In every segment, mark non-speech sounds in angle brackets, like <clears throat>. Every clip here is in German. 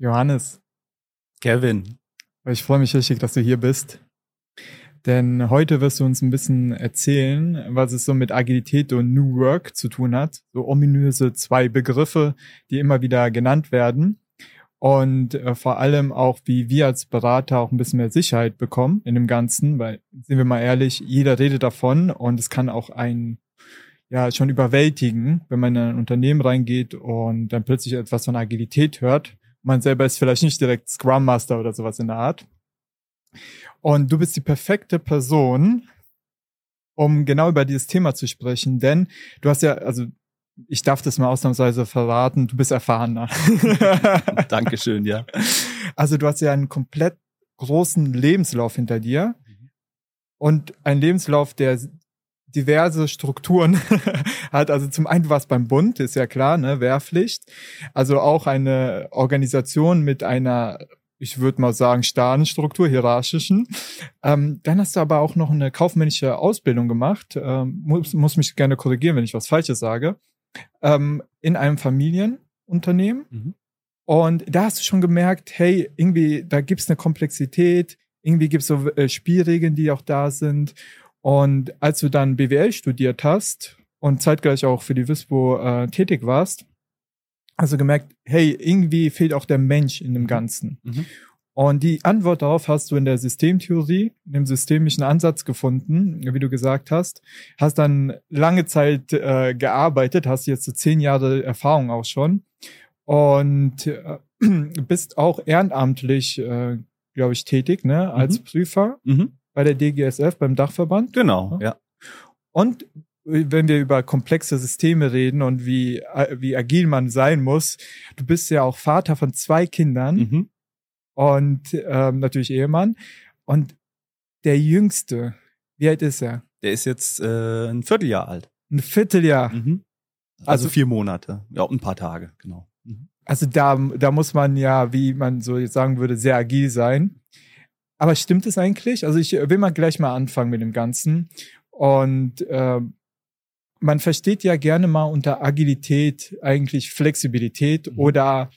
Johannes, Kevin. ich freue mich richtig, dass du hier bist. Denn heute wirst du uns ein bisschen erzählen, was es so mit Agilität und New Work zu tun hat. So ominöse zwei Begriffe, die immer wieder genannt werden. Und äh, vor allem auch, wie wir als Berater auch ein bisschen mehr Sicherheit bekommen in dem Ganzen, weil, sind wir mal ehrlich, jeder redet davon und es kann auch ein ja schon überwältigen, wenn man in ein Unternehmen reingeht und dann plötzlich etwas von Agilität hört. Man selber ist vielleicht nicht direkt Scrum Master oder sowas in der Art. Und du bist die perfekte Person, um genau über dieses Thema zu sprechen, denn du hast ja, also ich darf das mal ausnahmsweise verraten, du bist erfahrener. <laughs> <laughs> Dankeschön, ja. Also du hast ja einen komplett großen Lebenslauf hinter dir und ein Lebenslauf, der diverse Strukturen <laughs> hat. Also zum einen war es beim Bund, ist ja klar, ne, Wehrpflicht. Also auch eine Organisation mit einer ich würde mal sagen, starren Struktur, hierarchischen. Ähm, dann hast du aber auch noch eine kaufmännische Ausbildung gemacht. Ähm, muss, muss mich gerne korrigieren, wenn ich was Falsches sage. Ähm, in einem Familienunternehmen. Mhm. Und da hast du schon gemerkt, hey, irgendwie, da gibt's eine Komplexität, irgendwie gibt's so äh, Spielregeln, die auch da sind. Und als du dann BWL studiert hast und zeitgleich auch für die WISPO äh, tätig warst, hast du gemerkt, hey, irgendwie fehlt auch der Mensch in dem mhm. Ganzen. Mhm. Und die Antwort darauf hast du in der Systemtheorie, in dem systemischen Ansatz gefunden, wie du gesagt hast. Hast dann lange Zeit äh, gearbeitet, hast jetzt so zehn Jahre Erfahrung auch schon und äh, <clears throat> bist auch ehrenamtlich, äh, glaube ich, tätig, ne, als mhm. Prüfer mhm. Bei der DGSF, beim Dachverband. Genau, ja. Und wenn wir über komplexe Systeme reden und wie, wie agil man sein muss, du bist ja auch Vater von zwei Kindern mhm. und ähm, natürlich Ehemann. Und der Jüngste, wie alt ist er? Der ist jetzt äh, ein Vierteljahr alt. Ein Vierteljahr. Mhm. Also, also, vier Monate, ja, ein paar Tage, genau. Mhm. Also da, da muss man ja, wie man so jetzt sagen würde, sehr agil sein. Aber stimmt es eigentlich? Also ich will mal gleich mal anfangen mit dem Ganzen. Und äh, man versteht ja gerne mal unter Agilität eigentlich Flexibilität mhm. oder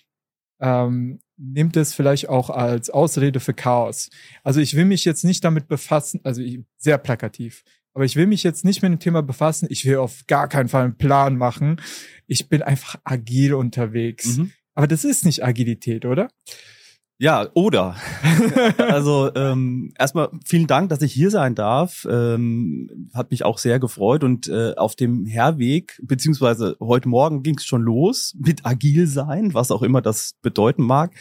ähm, nimmt es vielleicht auch als Ausrede für Chaos. Also ich will mich jetzt nicht damit befassen, also ich, sehr plakativ, aber ich will mich jetzt nicht mit dem Thema befassen. Ich will auf gar keinen Fall einen Plan machen. Ich bin einfach agil unterwegs. Mhm. Aber das ist nicht Agilität, oder? Ja, oder. <laughs> also ähm, erstmal vielen Dank, dass ich hier sein darf. Ähm, hat mich auch sehr gefreut. Und äh, auf dem Herweg, beziehungsweise heute Morgen ging es schon los mit agil sein, was auch immer das bedeuten mag.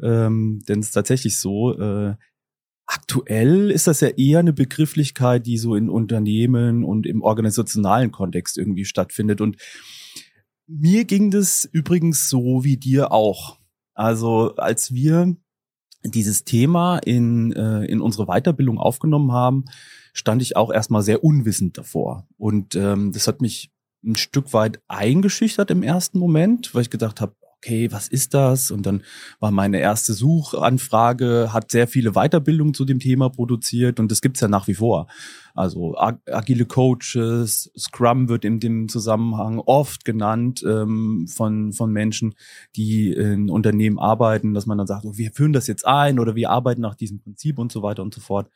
Ähm, denn es ist tatsächlich so, äh, aktuell ist das ja eher eine Begrifflichkeit, die so in Unternehmen und im organisationalen Kontext irgendwie stattfindet. Und mir ging das übrigens so wie dir auch. Also als wir dieses Thema in, äh, in unsere Weiterbildung aufgenommen haben, stand ich auch erstmal sehr unwissend davor. Und ähm, das hat mich ein Stück weit eingeschüchtert im ersten Moment, weil ich gedacht habe, okay, was ist das? Und dann war meine erste Suchanfrage, hat sehr viele Weiterbildungen zu dem Thema produziert und das gibt's ja nach wie vor. Also agile Coaches, Scrum wird in dem Zusammenhang oft genannt ähm, von, von Menschen, die in Unternehmen arbeiten, dass man dann sagt, oh, wir führen das jetzt ein oder wir arbeiten nach diesem Prinzip und so weiter und so fort.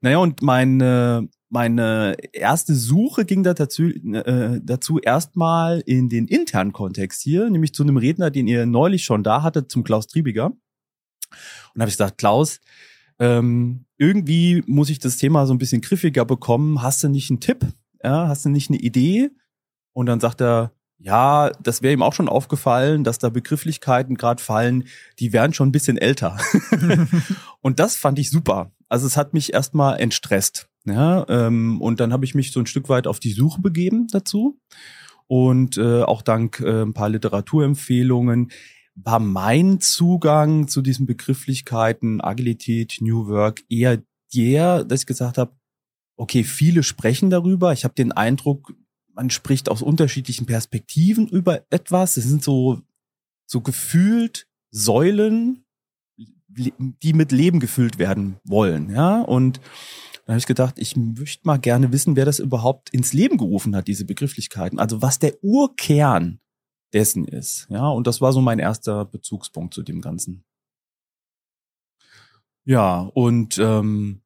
Naja, und meine, meine erste Suche ging da dazu, äh, dazu erstmal in den internen Kontext hier, nämlich zu einem Redner, den ihr neulich schon da hattet, zum Klaus Triebiger. Und habe ich gesagt, Klaus, ähm, irgendwie muss ich das Thema so ein bisschen griffiger bekommen. Hast du nicht einen Tipp? Ja, hast du nicht eine Idee? Und dann sagt er, ja, das wäre ihm auch schon aufgefallen, dass da Begrifflichkeiten gerade fallen, die wären schon ein bisschen älter. <laughs> und das fand ich super. Also es hat mich erstmal entstresst. Ja, ähm, und dann habe ich mich so ein Stück weit auf die Suche begeben dazu. Und äh, auch dank äh, ein paar Literaturempfehlungen war mein Zugang zu diesen Begrifflichkeiten Agilität, New Work eher der, dass ich gesagt habe, okay, viele sprechen darüber. Ich habe den Eindruck, man spricht aus unterschiedlichen Perspektiven über etwas. Es sind so, so gefühlt Säulen, die mit Leben gefüllt werden wollen. Ja, und dann habe ich gedacht, ich möchte mal gerne wissen, wer das überhaupt ins Leben gerufen hat, diese Begrifflichkeiten. Also was der Urkern dessen ist. Ja, und das war so mein erster Bezugspunkt zu dem Ganzen. Ja, und ähm,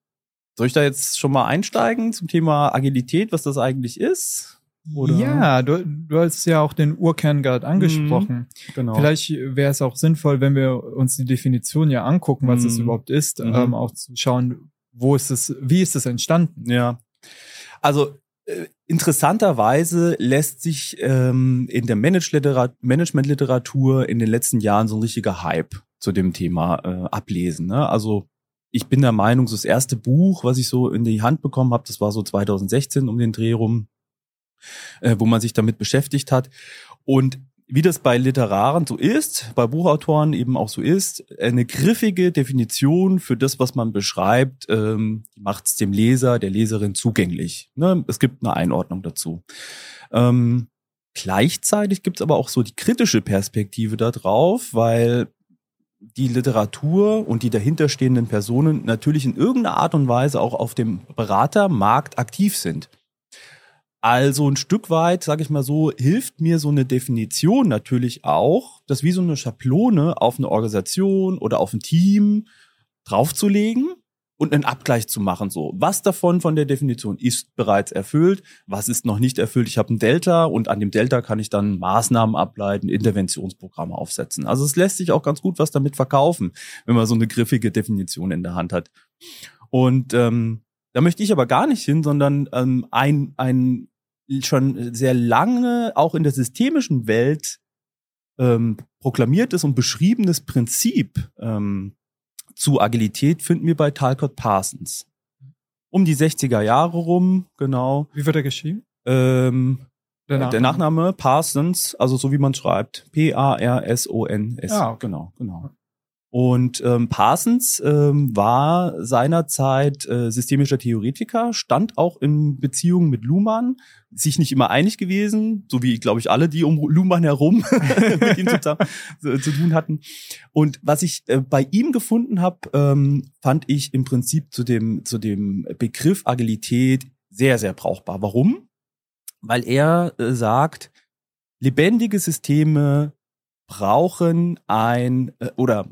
soll ich da jetzt schon mal einsteigen zum Thema Agilität, was das eigentlich ist? Oder? Ja, du, du hast ja auch den Urkern gerade angesprochen. Mhm, genau. Vielleicht wäre es auch sinnvoll, wenn wir uns die Definition ja angucken, was mhm. es überhaupt ist, mhm. ähm, auch zu schauen, wo ist es, wie ist es entstanden? Ja. Also äh, interessanterweise lässt sich ähm, in der Management-Literatur in den letzten Jahren so ein richtiger Hype zu dem Thema äh, ablesen. Ne? Also ich bin der Meinung, so das erste Buch, was ich so in die Hand bekommen habe, das war so 2016 um den Dreh rum, äh, wo man sich damit beschäftigt hat. Und wie das bei Literaren so ist, bei Buchautoren eben auch so ist, eine griffige Definition für das, was man beschreibt, ähm, macht es dem Leser, der Leserin zugänglich. Ne? Es gibt eine Einordnung dazu. Ähm, gleichzeitig gibt es aber auch so die kritische Perspektive darauf, weil die Literatur und die dahinterstehenden Personen natürlich in irgendeiner Art und Weise auch auf dem Beratermarkt aktiv sind. Also ein Stück weit, sage ich mal so, hilft mir so eine Definition natürlich auch, das wie so eine Schablone auf eine Organisation oder auf ein Team draufzulegen und einen Abgleich zu machen. So, was davon von der Definition ist bereits erfüllt, was ist noch nicht erfüllt. Ich habe ein Delta und an dem Delta kann ich dann Maßnahmen ableiten, Interventionsprogramme aufsetzen. Also es lässt sich auch ganz gut was damit verkaufen, wenn man so eine griffige Definition in der Hand hat. Und ähm, da möchte ich aber gar nicht hin, sondern ähm, ein, ein schon sehr lange auch in der systemischen Welt ähm, proklamiertes und beschriebenes Prinzip ähm, zu Agilität finden wir bei Talcott Parsons. Um die 60er Jahre rum, genau. Wie wird er geschrieben? Ähm, der, Nachname. der Nachname Parsons, also so wie man schreibt. P-A-R-S-O-N-S. Ja, genau, genau. Und ähm, Parsons ähm, war seinerzeit äh, systemischer Theoretiker, stand auch in Beziehung mit Luhmann, sich nicht immer einig gewesen, so wie, glaube ich, alle, die um Luhmann herum <laughs> mit ihm zusammen zu, zu, tun hatten. Und was ich äh, bei ihm gefunden habe, ähm, fand ich im Prinzip zu dem, zu dem Begriff Agilität sehr, sehr brauchbar. Warum? Weil er äh, sagt, lebendige Systeme brauchen ein äh, oder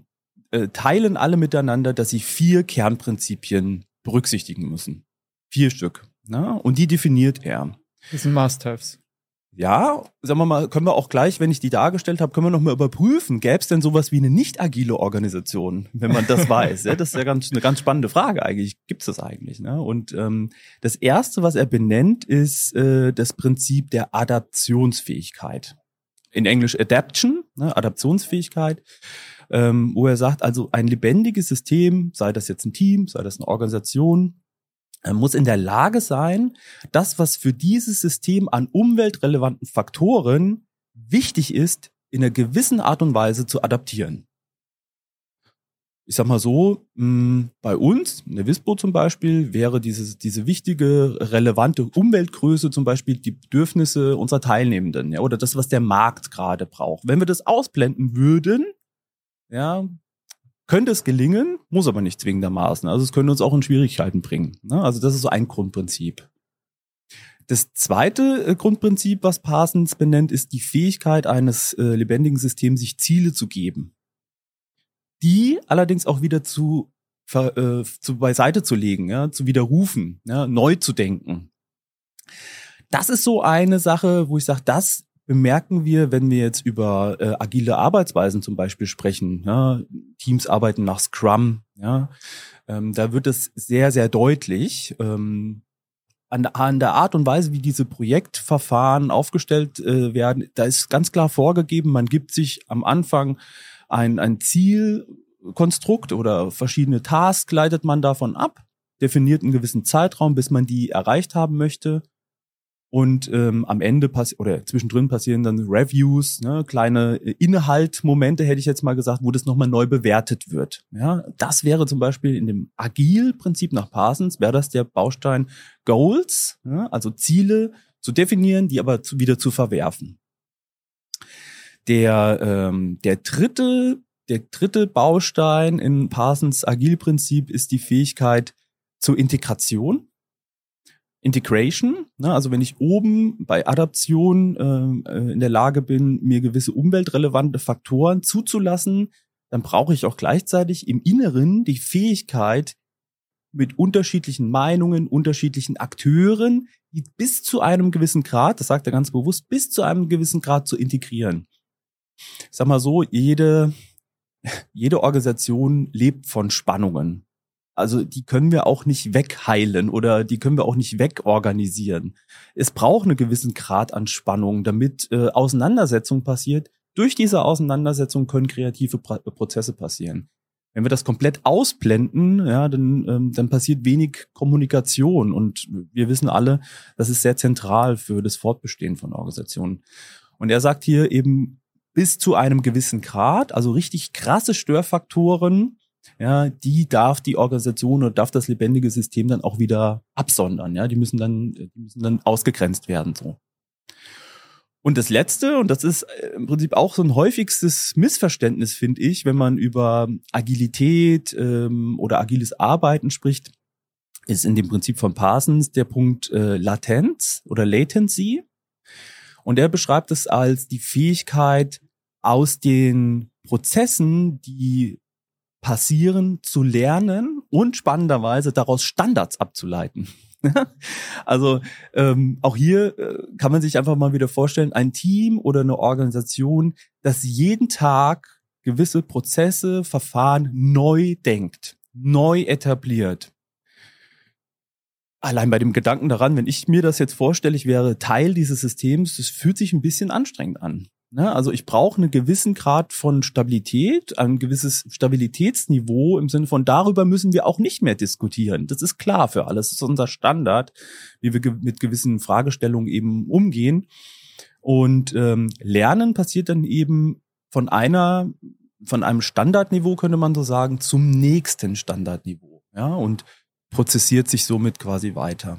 äh, teilen alle miteinander, dass sie vier Kernprinzipien berücksichtigen müssen. Vier Stück. Ne? Und die definiert er. Das sind Must-Haves. Ja, sagen wir mal, können wir auch gleich, wenn ich die dargestellt habe, können wir noch mal überprüfen, gäbe es denn sowas wie eine nicht agile Organisation, wenn man das <laughs> weiß? Ja, das ist ja ganz, eine ganz spannende Frage eigentlich. Gibt es das eigentlich? Ne? Und ähm, das Erste, was er benennt, ist äh, das Prinzip der Adaptionsfähigkeit. In Englisch Adaption, ne? Adaptionsfähigkeit ähm, wo er sagt, also ein lebendiges System, sei das jetzt ein Team, sei das eine Organisation, äh, muss in der Lage sein, das, was für dieses System an umweltrelevanten Faktoren wichtig ist, in einer gewissen Art und Weise zu adaptieren. Ich sag mal so, mh, hm, bei uns, in der WISPO zum Beispiel, wäre diese, diese wichtige, relevante Umweltgröße zum Beispiel die Bedürfnisse unserer Teilnehmenden, ja, oder das, was der Markt gerade braucht. Wenn wir das ausblenden würden, ja, könnte es gelingen, muss aber nicht zwingendermaßen. Also es könnte uns auch in Schwierigkeiten bringen. Ne? Also das ist so ein Grundprinzip. Das zweite äh, Grundprinzip, was Parsons benennt, ist die Fähigkeit eines äh, lebendigen Systems, sich Ziele zu geben. Die allerdings auch wieder zu, äh, zu beiseite zu legen, ja, zu widerrufen, ja, neu zu denken. Das ist so eine Sache, wo ich sage, das bemerken wir, wenn wir jetzt über äh, agile Arbeitsweisen zum Beispiel sprechen. Ja, Teams arbeiten nach Scrum. Ja, ähm, da wird es sehr, sehr deutlich. Ähm, an, an der Art und Weise, wie diese Projektverfahren aufgestellt äh, werden, da ist ganz klar vorgegeben, man gibt sich am Anfang ein, ein Zielkonstrukt oder verschiedene Tasks leitet man davon ab, definiert einen gewissen Zeitraum, bis man die erreicht haben möchte. Und ähm, am Ende pass oder zwischendrin passieren dann Reviews, ne, kleine Inhaltmomente, hätte ich jetzt mal gesagt, wo das nochmal neu bewertet wird. Ja, das wäre zum Beispiel in dem Agil-Prinzip nach Parsons, wäre das der Baustein Goals, ja, also Ziele zu definieren, die aber zu, wieder zu verwerfen. Der, ähm, der dritte, der dritte Baustein in Parsons Agil-Prinzip ist die Fähigkeit zur Integration Integration, ne, also wenn ich oben bei Adaption äh, äh, in der Lage bin, mir gewisse umweltrelevante Faktoren zuzulassen, dann brauche ich auch gleichzeitig im Inneren die Fähigkeit, mit unterschiedlichen Meinungen, unterschiedlichen Akteuren, die bis zu einem gewissen Grad, das sagt er ganz bewusst, bis zu einem gewissen Grad zu integrieren. Ich sag mal so, jede, jede Organisation lebt von Spannungen. Also die können wir auch nicht wegheilen oder die können wir auch nicht wegorganisieren. Es braucht einen gewissen Grad an Spannung, damit äh, Auseinandersetzung passiert. Durch diese Auseinandersetzung können kreative Prozesse passieren. Wenn wir das komplett ausblenden, ja, dann, ähm, dann passiert wenig Kommunikation. Und wir wissen alle, das ist sehr zentral für das Fortbestehen von Organisationen. Und er sagt hier eben bis zu einem gewissen Grad, also richtig krasse Störfaktoren, ja, die darf die Organisation oder darf das lebendige System dann auch wieder absondern. Ja, die müssen dann, die müssen dann ausgegrenzt werden. So. Und das Letzte, und das ist äh, im Prinzip auch so ein häufigstes Missverständnis, finde ich, wenn man über Agilität ähm, oder agiles Arbeiten spricht, ist in dem Prinzip von Parsons der Punkt äh, Latenz oder Latency. Und er beschreibt es als die Fähigkeit, aus den Prozessen, die passieren, zu lernen und spannenderweise daraus Standards abzuleiten. <laughs> also ähm, auch hier äh, kann man sich einfach mal wieder vorstellen, ein Team oder eine Organisation, das jeden Tag gewisse Prozesse, Verfahren neu denkt, neu etabliert. Allein bei dem Gedanken daran, wenn ich mir das jetzt vorstelle, ich wäre Teil dieses Systems, das fühlt sich ein bisschen anstrengend an. Ne? Also ich brauche einen gewissen Grad von Stabilität, ein gewisses Stabilitätsniveau im Sinne von darüber müssen wir auch nicht mehr diskutieren. Das ist klar für alles. Das ist unser Standard, wie wir mit gewissen Fragestellungen eben umgehen. Und ähm, Lernen passiert dann eben von einer, von einem Standardniveau, könnte man so sagen, zum nächsten Standardniveau. Ja, und prozessiert sich somit quasi weiter.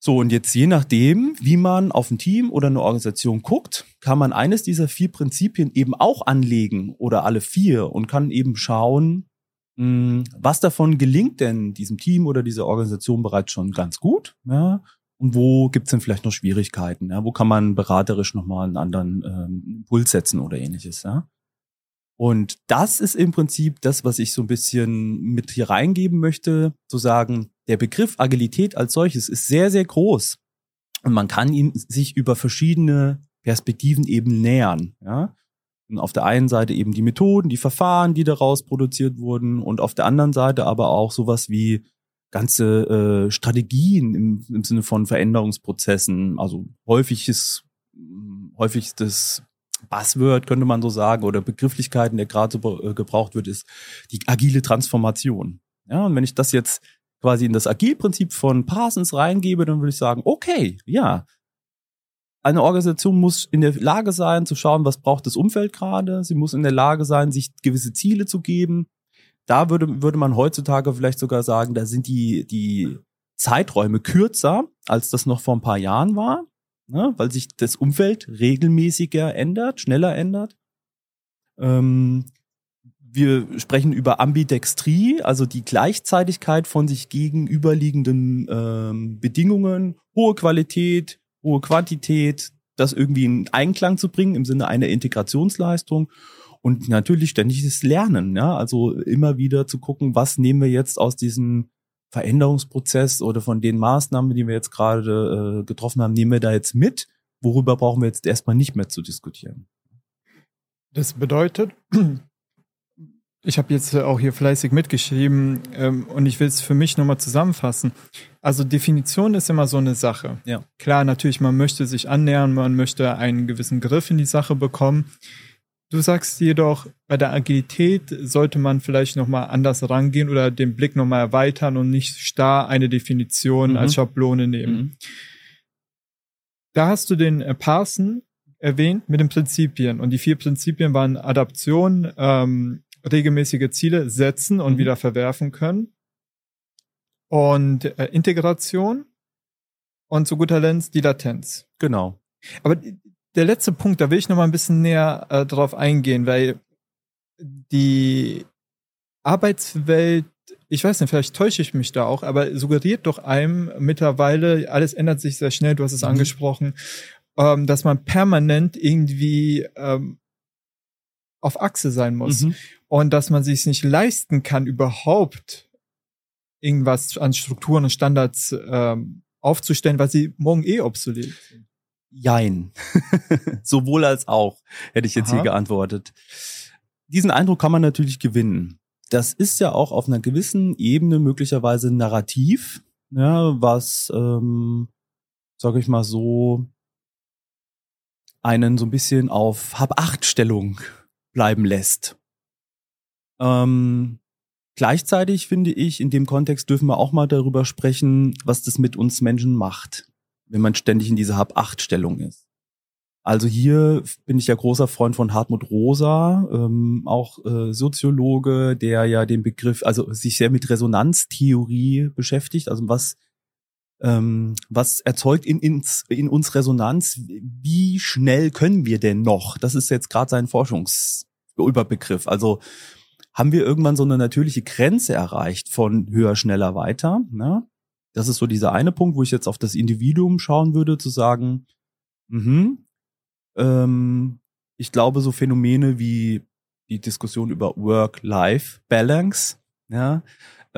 So, und jetzt je nachdem, wie man auf ein Team oder eine Organisation guckt, kann man eines dieser vier Prinzipien eben auch anlegen oder alle vier und kann eben schauen, hm, was davon gelingt denn diesem Team oder dieser Organisation bereits schon ganz gut, ja, und wo gibt's denn vielleicht noch Schwierigkeiten, ja, wo kann man beraterisch nochmal einen anderen ähm, Impuls setzen oder ähnliches, ja. Und das ist im Prinzip das, was ich so ein bisschen mit hier reingeben möchte, zu sagen, der Begriff Agilität als solches ist sehr, sehr groß. Und man kann ihn sich über verschiedene Perspektiven eben nähern. Ja? Und auf der einen Seite eben die Methoden, die Verfahren, die daraus produziert wurden, und auf der anderen Seite aber auch sowas wie ganze äh, Strategien im, im Sinne von Veränderungsprozessen. Also häufiges, häufigstes Buzzword, könnte man so sagen, oder Begrifflichkeiten, der gerade so äh, gebraucht wird, ist die agile Transformation. Ja, und wenn ich das jetzt quasi in das Agilprinzip von Parsons reingebe, dann würde ich sagen, okay, ja, eine Organisation muss in der Lage sein, zu schauen, was braucht das Umfeld gerade. Sie muss in der Lage sein, sich gewisse Ziele zu geben. Da würde, würde man heutzutage vielleicht sogar sagen, da sind die, die Zeiträume kürzer, als das noch vor ein paar Jahren war, ne? weil sich das Umfeld regelmäßiger ändert, schneller ändert. Ähm, wir sprechen über Ambidextrie, also die Gleichzeitigkeit von sich gegenüberliegenden ähm, Bedingungen, hohe Qualität, hohe Quantität, das irgendwie in Einklang zu bringen im Sinne einer Integrationsleistung. Und natürlich ständiges Lernen, ja, also immer wieder zu gucken, was nehmen wir jetzt aus diesem Veränderungsprozess oder von den Maßnahmen, die wir jetzt gerade äh, getroffen haben, nehmen wir da jetzt mit, worüber brauchen wir jetzt erstmal nicht mehr zu diskutieren. Das bedeutet, ich habe jetzt auch hier fleißig mitgeschrieben ähm, und ich will es für mich nochmal zusammenfassen. Also Definition ist immer so eine Sache. Ja. Klar, natürlich, man möchte sich annähern, man möchte einen gewissen Griff in die Sache bekommen. Du sagst jedoch, bei der Agilität sollte man vielleicht nochmal anders rangehen oder den Blick nochmal erweitern und nicht starr eine Definition mhm. als Schablone nehmen. Mhm. Da hast du den äh, Parsen erwähnt mit den Prinzipien und die vier Prinzipien waren Adaption, ähm, regelmäßige Ziele setzen und mhm. wieder verwerfen können. Und äh, Integration und zu guter Letzt die Latenz. Genau. Aber der letzte Punkt, da will ich noch mal ein bisschen näher äh, drauf eingehen, weil die Arbeitswelt ich weiß nicht, vielleicht täusche ich mich da auch, aber suggeriert doch einem mittlerweile, alles ändert sich sehr schnell, du hast es mhm. angesprochen, ähm, dass man permanent irgendwie ähm, auf Achse sein muss mhm. und dass man sich nicht leisten kann, überhaupt irgendwas an Strukturen und Standards ähm, aufzustellen, weil sie morgen eh obsolet sind. Jein. <laughs> Sowohl als auch, hätte ich jetzt Aha. hier geantwortet. Diesen Eindruck kann man natürlich gewinnen. Das ist ja auch auf einer gewissen Ebene möglicherweise narrativ, ja, was, ähm, sage ich mal so, einen so ein bisschen auf Hab-Acht-Stellung bleiben lässt. Ähm, gleichzeitig finde ich, in dem Kontext dürfen wir auch mal darüber sprechen, was das mit uns Menschen macht, wenn man ständig in dieser Hab-Acht-Stellung ist. Also hier bin ich ja großer Freund von Hartmut Rosa, ähm, auch äh, Soziologe, der ja den Begriff, also sich sehr mit Resonanztheorie beschäftigt, also was ähm, was erzeugt in, in, in uns Resonanz? Wie schnell können wir denn noch? Das ist jetzt gerade sein Forschungsüberbegriff. Also haben wir irgendwann so eine natürliche Grenze erreicht von höher, schneller, weiter? Ne? Das ist so dieser eine Punkt, wo ich jetzt auf das Individuum schauen würde, zu sagen, mhm, ähm, ich glaube, so Phänomene wie die Diskussion über Work-Life-Balance, ja,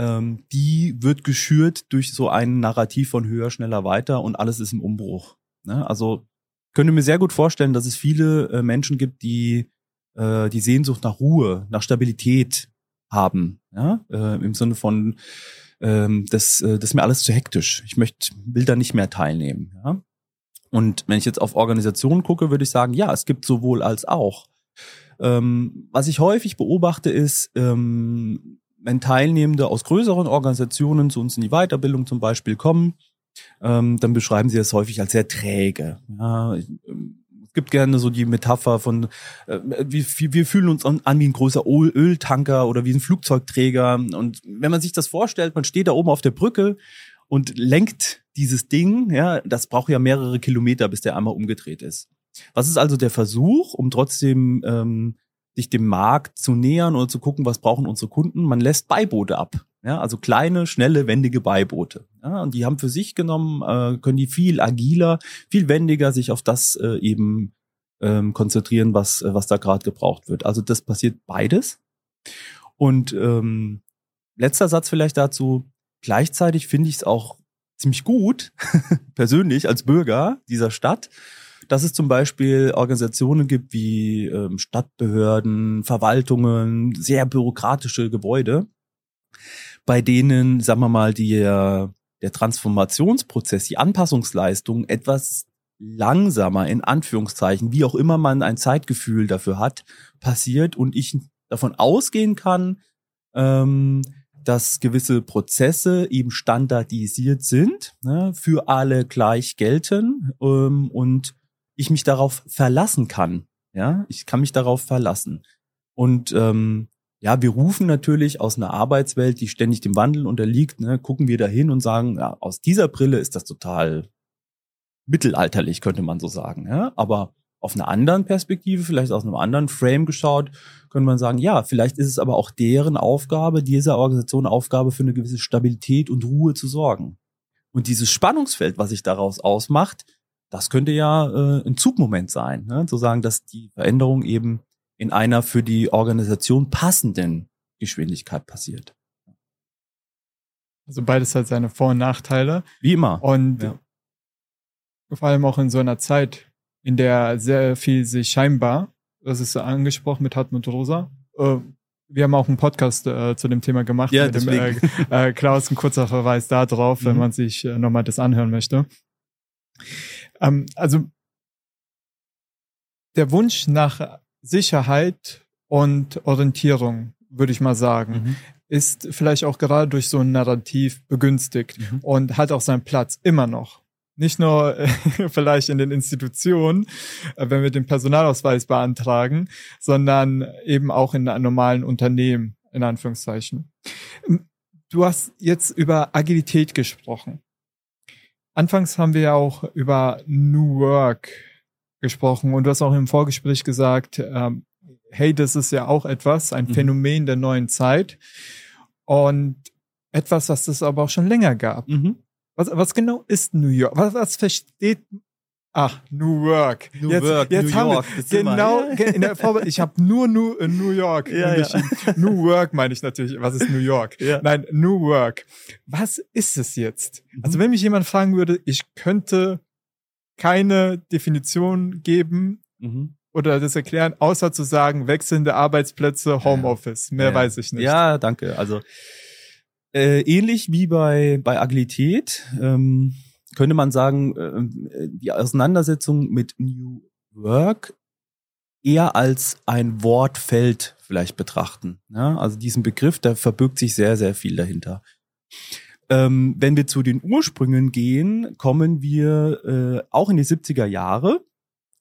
ähm, die wird geschürt durch so ein Narrativ von höher, schneller, weiter und alles ist im Umbruch. Ne? Also könnte mir sehr gut vorstellen, dass es viele äh, Menschen gibt, die äh, die Sehnsucht nach Ruhe, nach Stabilität haben, ja? äh, im Sinne von ähm, das, äh, das ist mir alles zu hektisch. Ich möchte, will da nicht mehr teilnehmen. Ja? Und wenn ich jetzt auf Organisationen gucke, würde ich sagen, ja, es gibt sowohl als auch. Ähm, was ich häufig beobachte, ist, ähm, wenn Teilnehmende aus größeren Organisationen zu uns in die Weiterbildung zum Beispiel kommen, ähm, dann beschreiben sie es häufig als sehr träge. Ja, ähm, es gibt gerne so die Metapher von, äh, wir, wir fühlen uns an, wie ein großer Öltanker oder wie ein Flugzeugträger. Und wenn man sich das vorstellt, man steht da oben auf der Brücke und lenkt dieses Ding, ja, das braucht ja mehrere Kilometer, bis der einmal umgedreht ist. Was ist also der Versuch, um trotzdem ähm, sich dem Markt zu nähern oder zu gucken, was brauchen unsere Kunden. Man lässt Beiboote ab. Ja, also kleine, schnelle, wendige Beiboote. Ja, und die haben für sich genommen, äh, können die viel agiler, viel wendiger sich auf das äh, eben ähm, konzentrieren, was, äh, was da gerade gebraucht wird. Also das passiert beides. Und ähm, letzter Satz vielleicht dazu. Gleichzeitig finde ich es auch ziemlich gut, <laughs> persönlich als Bürger dieser Stadt, dass es zum Beispiel Organisationen gibt wie ähm, Stadtbehörden, Verwaltungen, sehr bürokratische Gebäude, bei denen, sagen wir mal, die, der Transformationsprozess, die Anpassungsleistung etwas langsamer, in Anführungszeichen, wie auch immer man ein Zeitgefühl dafür hat, passiert und ich davon ausgehen kann, ähm, dass gewisse Prozesse eben standardisiert sind, ne, für alle gleich gelten ähm, und ich mich darauf verlassen kann. Ja, ich kann mich darauf verlassen. Und ähm, ja, wir rufen natürlich aus einer Arbeitswelt, die ständig dem Wandel unterliegt, ne, gucken wir da hin und sagen, ja, aus dieser Brille ist das total mittelalterlich, könnte man so sagen. Ja? Aber auf einer anderen Perspektive, vielleicht aus einem anderen Frame geschaut, könnte man sagen, ja, vielleicht ist es aber auch deren Aufgabe, dieser Organisation Aufgabe für eine gewisse Stabilität und Ruhe zu sorgen. Und dieses Spannungsfeld, was sich daraus ausmacht, das könnte ja äh, ein Zugmoment sein, ne? zu sagen, dass die Veränderung eben in einer für die Organisation passenden Geschwindigkeit passiert. Also beides hat seine Vor- und Nachteile. Wie immer. Und ja. vor allem auch in so einer Zeit, in der sehr viel sich scheinbar, das ist angesprochen mit Hartmut Rosa, äh, wir haben auch einen Podcast äh, zu dem Thema gemacht ja, mit deswegen. dem äh, äh, Klaus, ein kurzer Verweis da drauf, mhm. wenn man sich äh, nochmal das anhören möchte. Ähm, also der Wunsch nach Sicherheit und Orientierung, würde ich mal sagen, mhm. ist vielleicht auch gerade durch so ein Narrativ begünstigt mhm. und hat auch seinen Platz immer noch. Nicht nur äh, <laughs> vielleicht in den Institutionen, äh, wenn wir den Personalausweis beantragen, sondern eben auch in normalen Unternehmen, in Anführungszeichen. Du hast jetzt über Agilität gesprochen. Anfangs haben wir ja auch über New Work gesprochen und du hast auch im Vorgespräch gesagt, ähm, hey, das ist ja auch etwas, ein mhm. Phänomen der neuen Zeit. Und etwas, was es aber auch schon länger gab. Mhm. Was, was genau ist New York? Was, was versteht Ach, New Work. New Work, New haben York, Wir, genau, in der Vorbe ich habe nur New, äh, New York Ja, ja. New Work meine ich natürlich. Was ist New York? Ja. Nein, New Work. Was ist es jetzt? Mhm. Also wenn mich jemand fragen würde, ich könnte keine Definition geben Mhm. oder das erklären, außer zu sagen, wechselnde Arbeitsplätze, Homeoffice. Mehr weiß ich nicht. Ja, danke. Also äh, ähnlich wie bei bei Agilität ähm, könnte man sagen, äh, die Auseinandersetzung mit New Work eher als ein Wortfeld vielleicht betrachten. Ja? Also diesen Begriff, da verbirgt sich sehr, sehr viel dahinter. Ähm, wenn wir zu den Ursprüngen gehen, kommen wir äh, auch in die 70er Jahre.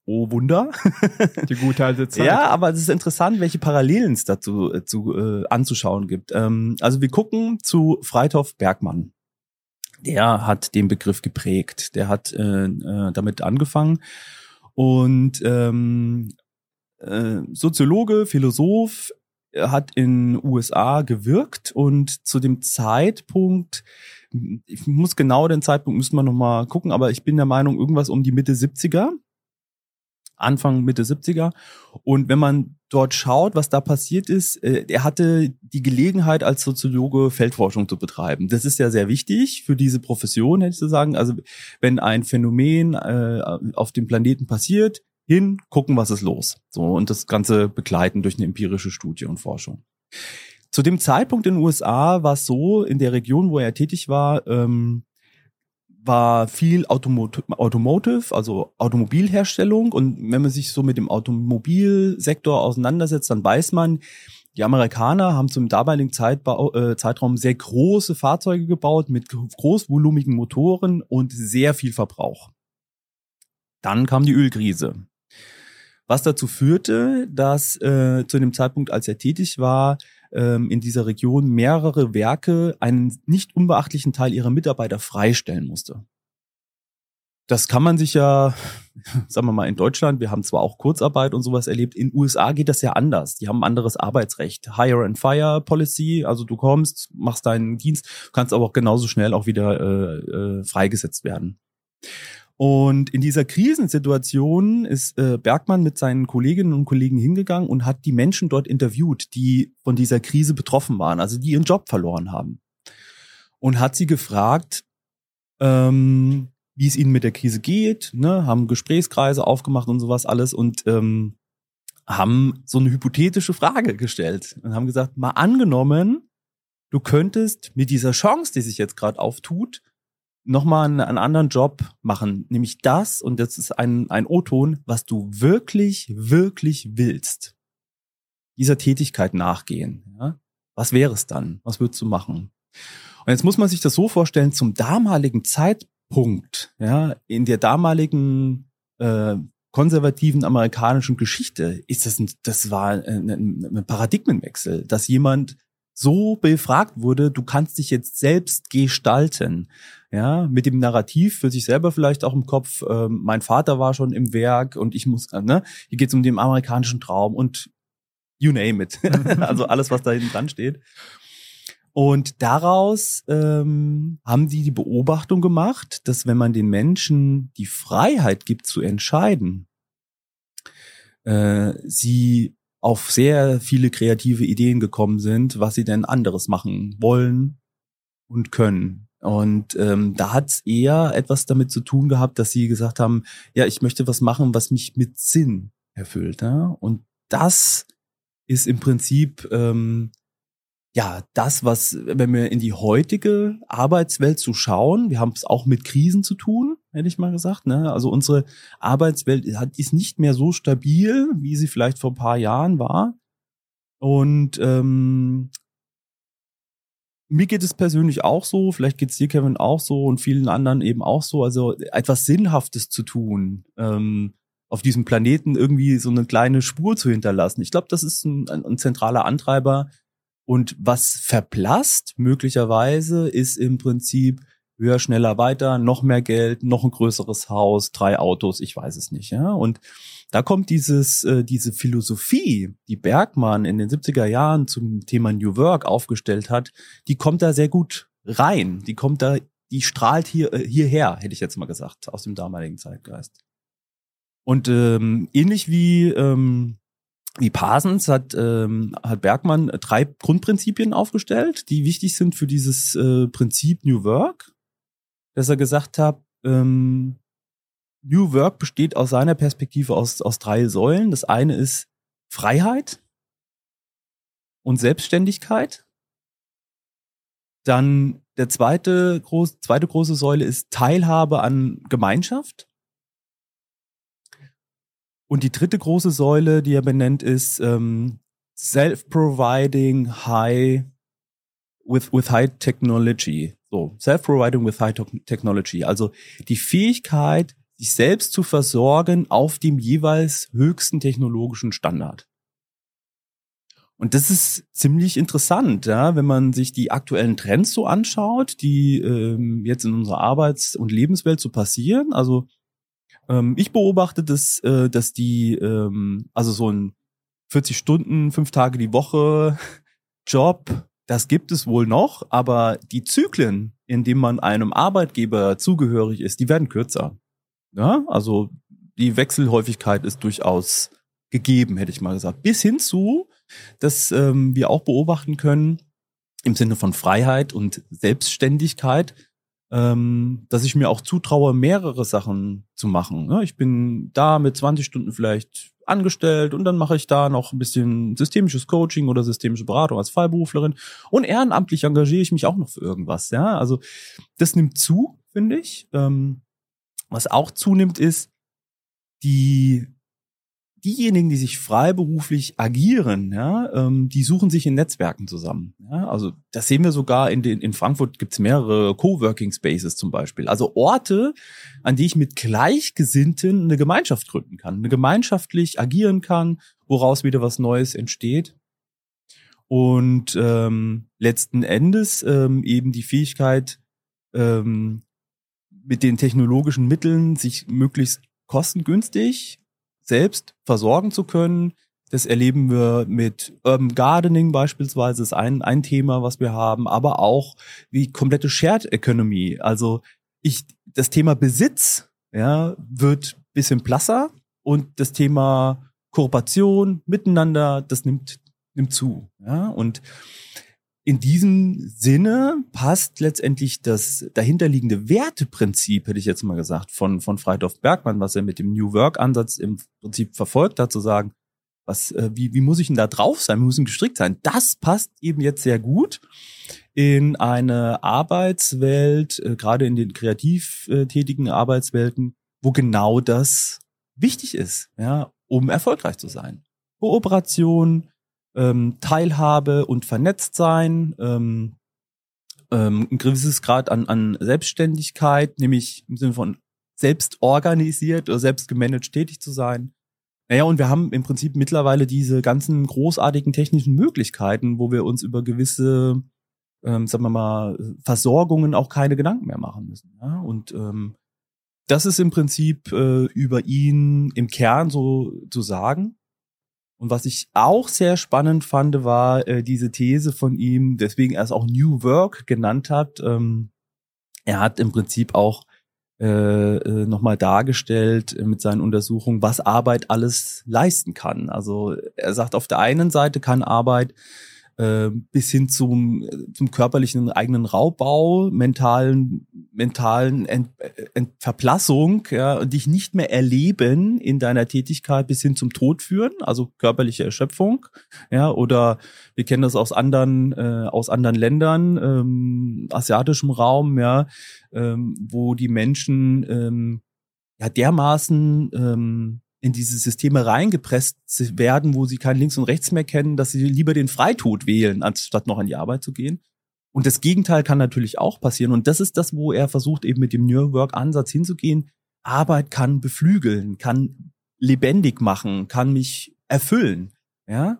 Oh Wunder. <laughs> Die gute alte Zeit. Ja, aber es ist interessant, welche Parallelen es dazu äh, zu, äh, anzuschauen gibt. Ähm, also wir gucken zu Freithof Bergmann. Der hat den Begriff geprägt. Der hat äh, äh, damit angefangen und ähm, äh, Soziologe, Philosoph, er hat in USA gewirkt und zu dem Zeitpunkt, ich muss genau den Zeitpunkt müssen wir noch mal gucken, aber ich bin der Meinung irgendwas um die Mitte 70er. Anfang Mitte 70er. Und wenn man dort schaut, was da passiert ist, äh, er hatte die Gelegenheit, als Soziologe Feldforschung zu betreiben. Das ist ja sehr wichtig für diese Profession, hätte ich zu sagen. Also wenn ein Phänomen äh, auf dem Planeten passiert, hin, gucken, was ist los. So, und das Ganze begleiten durch eine empirische Studie und Forschung. Zu dem Zeitpunkt in den USA war es so, in der Region, wo er tätig war, ähm, war viel Automot Automotive, also Automobilherstellung. Und wenn man sich so mit dem Automobilsektor auseinandersetzt, dann weiß man, die Amerikaner haben zum damaligen Zeitbau, äh, Zeitraum sehr große Fahrzeuge gebaut mit großvolumigen Motoren und sehr viel Verbrauch. Dann kam die Ölkrise. Was dazu führte, dass äh, zu dem Zeitpunkt, als er tätig war, ähm, in dieser Region mehrere Werke einen nicht unbeachtlichen Teil ihrer Mitarbeiter freistellen musste. Das kann man sich ja, <laughs> sagen wir mal, in Deutschland, wir haben zwar auch Kurzarbeit und sowas erlebt, in USA geht das ja anders. Die haben ein anderes Arbeitsrecht. Hire and Fire Policy, also du kommst, machst deinen Dienst, kannst aber auch genauso schnell auch wieder äh, äh, freigesetzt werden. Und in dieser Krisensituation ist äh, Bergmann mit seinen Kolleginnen und Kollegen hingegangen und hat die Menschen dort interviewt, die von dieser Krise betroffen waren, also die ihren Job verloren haben. Und hat sie gefragt, ähm, wie es ihnen mit der Krise geht, ne, haben Gesprächskreise aufgemacht und sowas alles und ähm, haben so eine hypothetische Frage gestellt und haben gesagt, mal angenommen, du könntest mit dieser Chance, die sich jetzt gerade auftut, nochmal einen, einen anderen Job machen, nämlich das, und das ist ein, ein O-Ton, was du wirklich, wirklich willst. Dieser Tätigkeit nachgehen. Ja? Was wäre es dann? Was würdest du machen? Und jetzt muss man sich das so vorstellen, zum damaligen Zeitpunkt, ja, in der damaligen äh, konservativen amerikanischen Geschichte, ist das, ein, das war ein, ein, ein Paradigmenwechsel, dass jemand so befragt wurde, du kannst dich jetzt selbst gestalten. Ja, mit dem Narrativ für sich selber vielleicht auch im Kopf, ähm, mein Vater war schon im Werk und ich muss, äh, ne, hier geht's um den amerikanischen Traum und you name it. <laughs> <laughs> also alles, was da hinten dran steht. Und daraus ähm, haben die die Beobachtung gemacht, dass wenn man den Menschen die Freiheit gibt zu entscheiden, äh, sie auf sehr viele kreative Ideen gekommen sind, was sie denn anderes machen wollen und können. Und ähm, da hat es eher etwas damit zu tun gehabt, dass sie gesagt haben, ja, ich möchte was machen, was mich mit Sinn erfüllt. Ja? Und das ist im Prinzip ähm, ja das, was, wenn wir in die heutige Arbeitswelt zu schauen, wir haben es auch mit Krisen zu tun, hätte ich mal gesagt. Ne? Also unsere Arbeitswelt ist nicht mehr so stabil, wie sie vielleicht vor ein paar Jahren war. Und ähm, mir geht es persönlich auch so, vielleicht geht es dir, Kevin, auch so und vielen anderen eben auch so, also etwas Sinnhaftes zu tun, ähm, auf diesem Planeten irgendwie so eine kleine Spur zu hinterlassen. Ich glaube, das ist ein, ein, ein zentraler Antreiber. Und was verblasst möglicherweise ist im Prinzip, höher, schneller, weiter, noch mehr Geld, noch ein größeres Haus, drei Autos, ich weiß es nicht, ja. Und da kommt dieses, äh, diese Philosophie, die Bergmann in den 70er Jahren zum Thema New Work aufgestellt hat, die kommt da sehr gut rein. Die kommt da, die strahlt hier, äh, hierher, hätte ich jetzt mal gesagt, aus dem damaligen Zeitgeist. Und ähm, ähnlich wie, ähm, wie Parsons hat, ähm, hat Bergmann drei Grundprinzipien aufgestellt, die wichtig sind für dieses äh, Prinzip New Work, dass er gesagt hat, ähm, New Work besteht aus seiner Perspektive aus, aus drei Säulen. Das eine ist Freiheit und Selbstständigkeit. Dann der zweite, groß, zweite große Säule ist Teilhabe an Gemeinschaft. Und die dritte große Säule, die er benennt, ist ähm, Self-Providing High with, with High Technology. So, Self-Providing with High Technology. Also die Fähigkeit, sich selbst zu versorgen auf dem jeweils höchsten technologischen Standard. Und das ist ziemlich interessant, ja, wenn man sich die aktuellen Trends so anschaut, die ähm, jetzt in unserer Arbeits- und Lebenswelt so passieren. Also ähm, ich beobachte das, äh, dass die, ähm, also so ein 40 Stunden, fünf Tage die Woche <laughs> Job, das gibt es wohl noch, aber die Zyklen, in denen man einem Arbeitgeber zugehörig ist, die werden kürzer. Ja, also die Wechselhäufigkeit ist durchaus gegeben, hätte ich mal gesagt. Bis hin zu, dass ähm, wir auch beobachten können, im Sinne von Freiheit und Selbstständigkeit, ähm, dass ich mir auch zutraue, mehrere Sachen zu machen. Ne? Ich bin da mit 20 Stunden vielleicht angestellt und dann mache ich da noch ein bisschen systemisches Coaching oder systemische Beratung als Fallberuflerin und ehrenamtlich engagiere ich mich auch noch für irgendwas. Ja, also das nimmt zu, finde ich. Ähm, was auch zunimmt, ist die diejenigen, die sich freiberuflich agieren, ja, ähm, die suchen sich in Netzwerken zusammen. Ja? Also das sehen wir sogar in, den, in Frankfurt gibt's mehrere Coworking Spaces zum Beispiel. Also Orte, an die ich mit Gleichgesinnten eine Gemeinschaft gründen kann, eine gemeinschaftlich agieren kann, woraus wieder was Neues entsteht. Und ähm, letzten Endes ähm, eben die Fähigkeit, ähm, mit den technologischen Mitteln sich möglichst kostengünstig selbst versorgen zu können. Das erleben wir mit Urban Gardening beispielsweise, ist ein, ein Thema, was wir haben, aber auch wie komplette Shared Economy. Also ich, das Thema Besitz, ja, wird bisschen blasser und das Thema Kooperation, Miteinander, das nimmt, nimmt zu, ja, und in diesem Sinne passt letztendlich das dahinterliegende Werteprinzip, hätte ich jetzt mal gesagt, von, von Freidorf Bergmann, was er mit dem New Work-Ansatz im Prinzip verfolgt hat, zu sagen, was, äh, wie, wie muss ich denn da drauf sein? Wie muss ich gestrickt sein? Das passt eben jetzt sehr gut in eine Arbeitswelt, äh, gerade in den kreativ äh, tätigen Arbeitswelten, wo genau das wichtig ist, ja, um erfolgreich zu sein. Kooperation, ähm, Teilhabe und vernetzt sein, ähm, ähm, ein gewisses Grad an, an Selbstständigkeit, nämlich im Sinne von selbst organisiert oder selbst gemanagt tätig zu sein. Naja, und wir haben im Prinzip mittlerweile diese ganzen großartigen technischen Möglichkeiten, wo wir uns über gewisse, ähm, sagen wir mal, Versorgungen auch keine Gedanken mehr machen müssen. Ja? Und ähm, das ist im Prinzip äh, über ihn im Kern so zu sagen. Und was ich auch sehr spannend fand, war äh, diese These von ihm, deswegen er es auch New Work genannt hat. Ähm, er hat im Prinzip auch äh, äh, nochmal dargestellt äh, mit seinen Untersuchungen, was Arbeit alles leisten kann. Also er sagt, auf der einen Seite kann Arbeit äh, bis hin zum, zum körperlichen eigenen Raubbau, mentalen, mentalen Ent, Ent Verplassung, ja, dich nicht mehr erleben in deiner Tätigkeit bis hin zum Tod führen, also körperliche Erschöpfung, ja, oder wir kennen das aus anderen, äh, aus anderen Ländern, ähm, asiatischem Raum, ja, ähm, wo die Menschen ähm, ja dermaßen ähm, in diese Systeme reingepresst werden, wo sie kein Links und Rechts mehr kennen, dass sie lieber den Freitod wählen, anstatt noch an die Arbeit zu gehen. Und das Gegenteil kann natürlich auch passieren. Und das ist das, wo er versucht, eben mit dem New Work-Ansatz hinzugehen. Arbeit kann beflügeln, kann lebendig machen, kann mich erfüllen. Ja.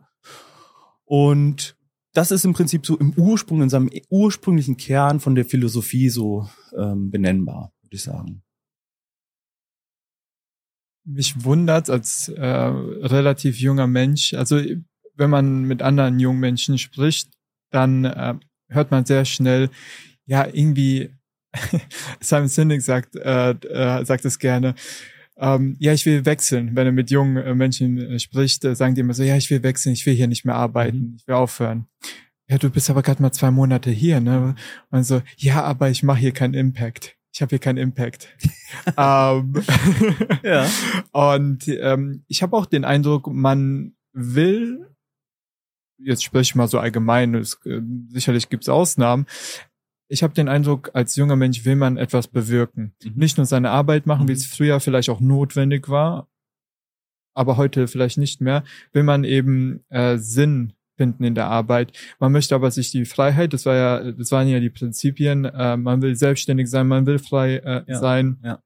Und das ist im Prinzip so im Ursprung, in seinem ursprünglichen Kern von der Philosophie so ähm, benennbar, würde ich sagen. Mich wundert als äh, relativ junger Mensch, also wenn man mit anderen jungen Menschen spricht, dann äh, hört man sehr schnell, ja, irgendwie, <laughs> Simon Sinek sagt, äh, äh, sagt es gerne, ähm, ja, ich will wechseln. Wenn er mit jungen äh, Menschen äh, spricht, äh, sagen die immer so, ja, ich will wechseln, ich will hier nicht mehr arbeiten, mhm. ich will aufhören. Ja, du bist aber gerade mal zwei Monate hier, ne? Und so, ja, aber ich mache hier keinen Impact. Ich habe hier keinen Impact. <laughs> ähm, ja. Und ähm, ich habe auch den Eindruck, man will jetzt spreche ich mal so allgemein, es, äh, sicherlich gibt es Ausnahmen. Ich habe den Eindruck, als junger Mensch will man etwas bewirken. Mhm. Nicht nur seine Arbeit machen, mhm. wie es früher vielleicht auch notwendig war, aber heute vielleicht nicht mehr, will man eben äh, Sinn finden in der Arbeit. Man möchte aber sich die Freiheit, das war ja, das waren ja die Prinzipien, äh, man will selbstständig sein, man will frei äh, ja, sein. Ja.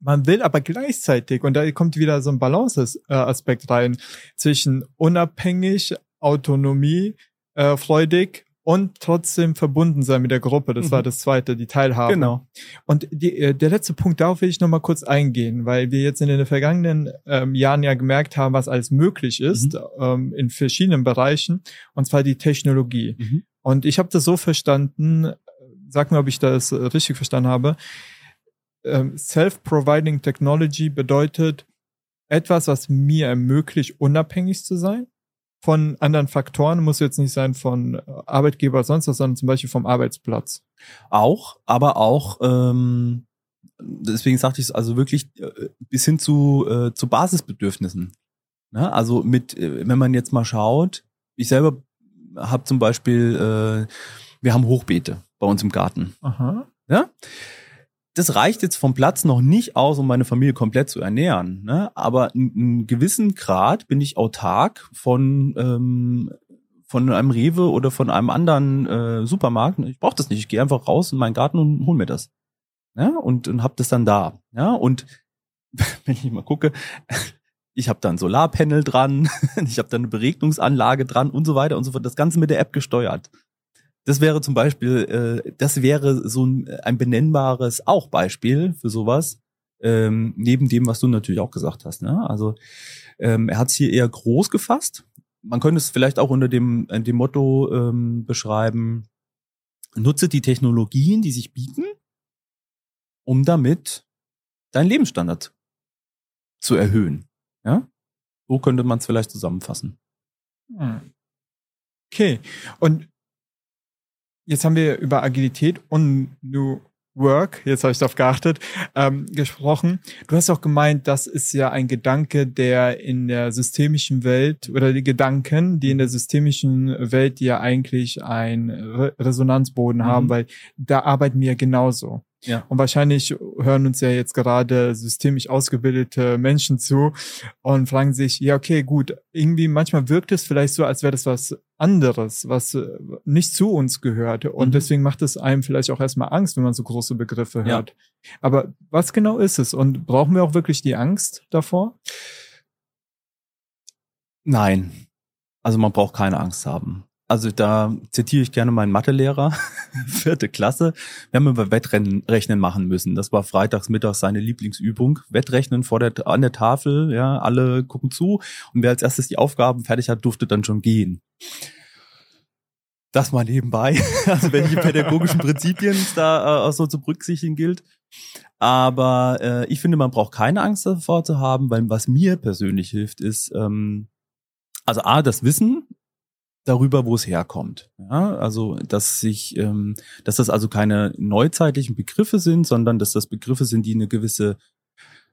Man will aber gleichzeitig, und da kommt wieder so ein Balance-Aspekt rein, zwischen unabhängig, Autonomie, äh, freudig und trotzdem verbunden sein mit der Gruppe. Das mhm. war das zweite, die Teilhabe. Genau. Und die, äh, der letzte Punkt, darauf will ich noch mal kurz eingehen, weil wir jetzt in den vergangenen ähm, Jahren ja gemerkt haben, was alles möglich ist mhm. ähm, in verschiedenen Bereichen, und zwar die Technologie. Mhm. Und ich habe das so verstanden, sag mir, ob ich das richtig verstanden habe, ähm, Self-Providing Technology bedeutet etwas, was mir ermöglicht, unabhängig zu sein von anderen Faktoren, muss jetzt nicht sein von äh, Arbeitgeber sonst was, sondern zum Beispiel vom Arbeitsplatz. Auch, aber auch, ähm, deswegen sagte ich es also wirklich äh, bis hin zu, äh, zu Basisbedürfnissen. Ne? Also mit, äh, wenn man jetzt mal schaut, ich selber habe zum Beispiel, äh, wir haben Hochbeete bei uns im Garten. Aha. Ja? Das reicht jetzt vom Platz noch nicht aus, um meine Familie komplett zu ernähren. Ne? Aber einen gewissen Grad bin ich autark von ähm, von einem Rewe oder von einem anderen äh, Supermarkt. Ich brauche das nicht. Ich gehe einfach raus in meinen Garten und hol mir das. Ja? Und, und hab das dann da. Ja? Und <laughs> wenn ich mal gucke, ich habe dann Solarpanel dran, <laughs> ich habe dann eine Beregnungsanlage dran und so weiter und so fort. Das Ganze mit der App gesteuert. Das wäre zum Beispiel, äh, das wäre so ein, ein benennbares auch Beispiel für sowas, ähm, neben dem, was du natürlich auch gesagt hast. Ne? Also ähm, er hat es hier eher groß gefasst. Man könnte es vielleicht auch unter dem, äh, dem Motto ähm, beschreiben, nutze die Technologien, die sich bieten, um damit deinen Lebensstandard zu erhöhen. Ja? So könnte man es vielleicht zusammenfassen. Hm. Okay. Und Jetzt haben wir über Agilität und New Work, jetzt habe ich darauf geachtet, ähm, gesprochen. Du hast auch gemeint, das ist ja ein Gedanke, der in der systemischen Welt oder die Gedanken, die in der systemischen Welt, ja eigentlich einen Re Resonanzboden mhm. haben, weil da arbeiten wir genauso. Ja. Und wahrscheinlich hören uns ja jetzt gerade systemisch ausgebildete Menschen zu und fragen sich, ja, okay, gut, irgendwie manchmal wirkt es vielleicht so, als wäre das was anderes, was äh, nicht zu uns gehört. Und mhm. deswegen macht es einem vielleicht auch erstmal Angst, wenn man so große Begriffe hört. Ja. Aber was genau ist es? Und brauchen wir auch wirklich die Angst davor? Nein. Also man braucht keine Angst haben. Also da zitiere ich gerne meinen Mathelehrer, <laughs> vierte Klasse. Wir haben über Wettrennen rechnen machen müssen. Das war freitags mittags seine Lieblingsübung. Wettrechnen vor der, an der Tafel, ja, alle gucken zu. Und wer als erstes die Aufgaben fertig hat, durfte dann schon gehen. Das mal nebenbei. <laughs> Also welche pädagogischen Prinzipien es da äh, so zu berücksichtigen gilt. Aber äh, ich finde, man braucht keine Angst davor zu haben, weil was mir persönlich hilft, ist, ähm, also A, das Wissen, darüber, wo es herkommt. Ja, also dass sich, ähm, dass das also keine neuzeitlichen Begriffe sind, sondern dass das Begriffe sind, die eine gewisse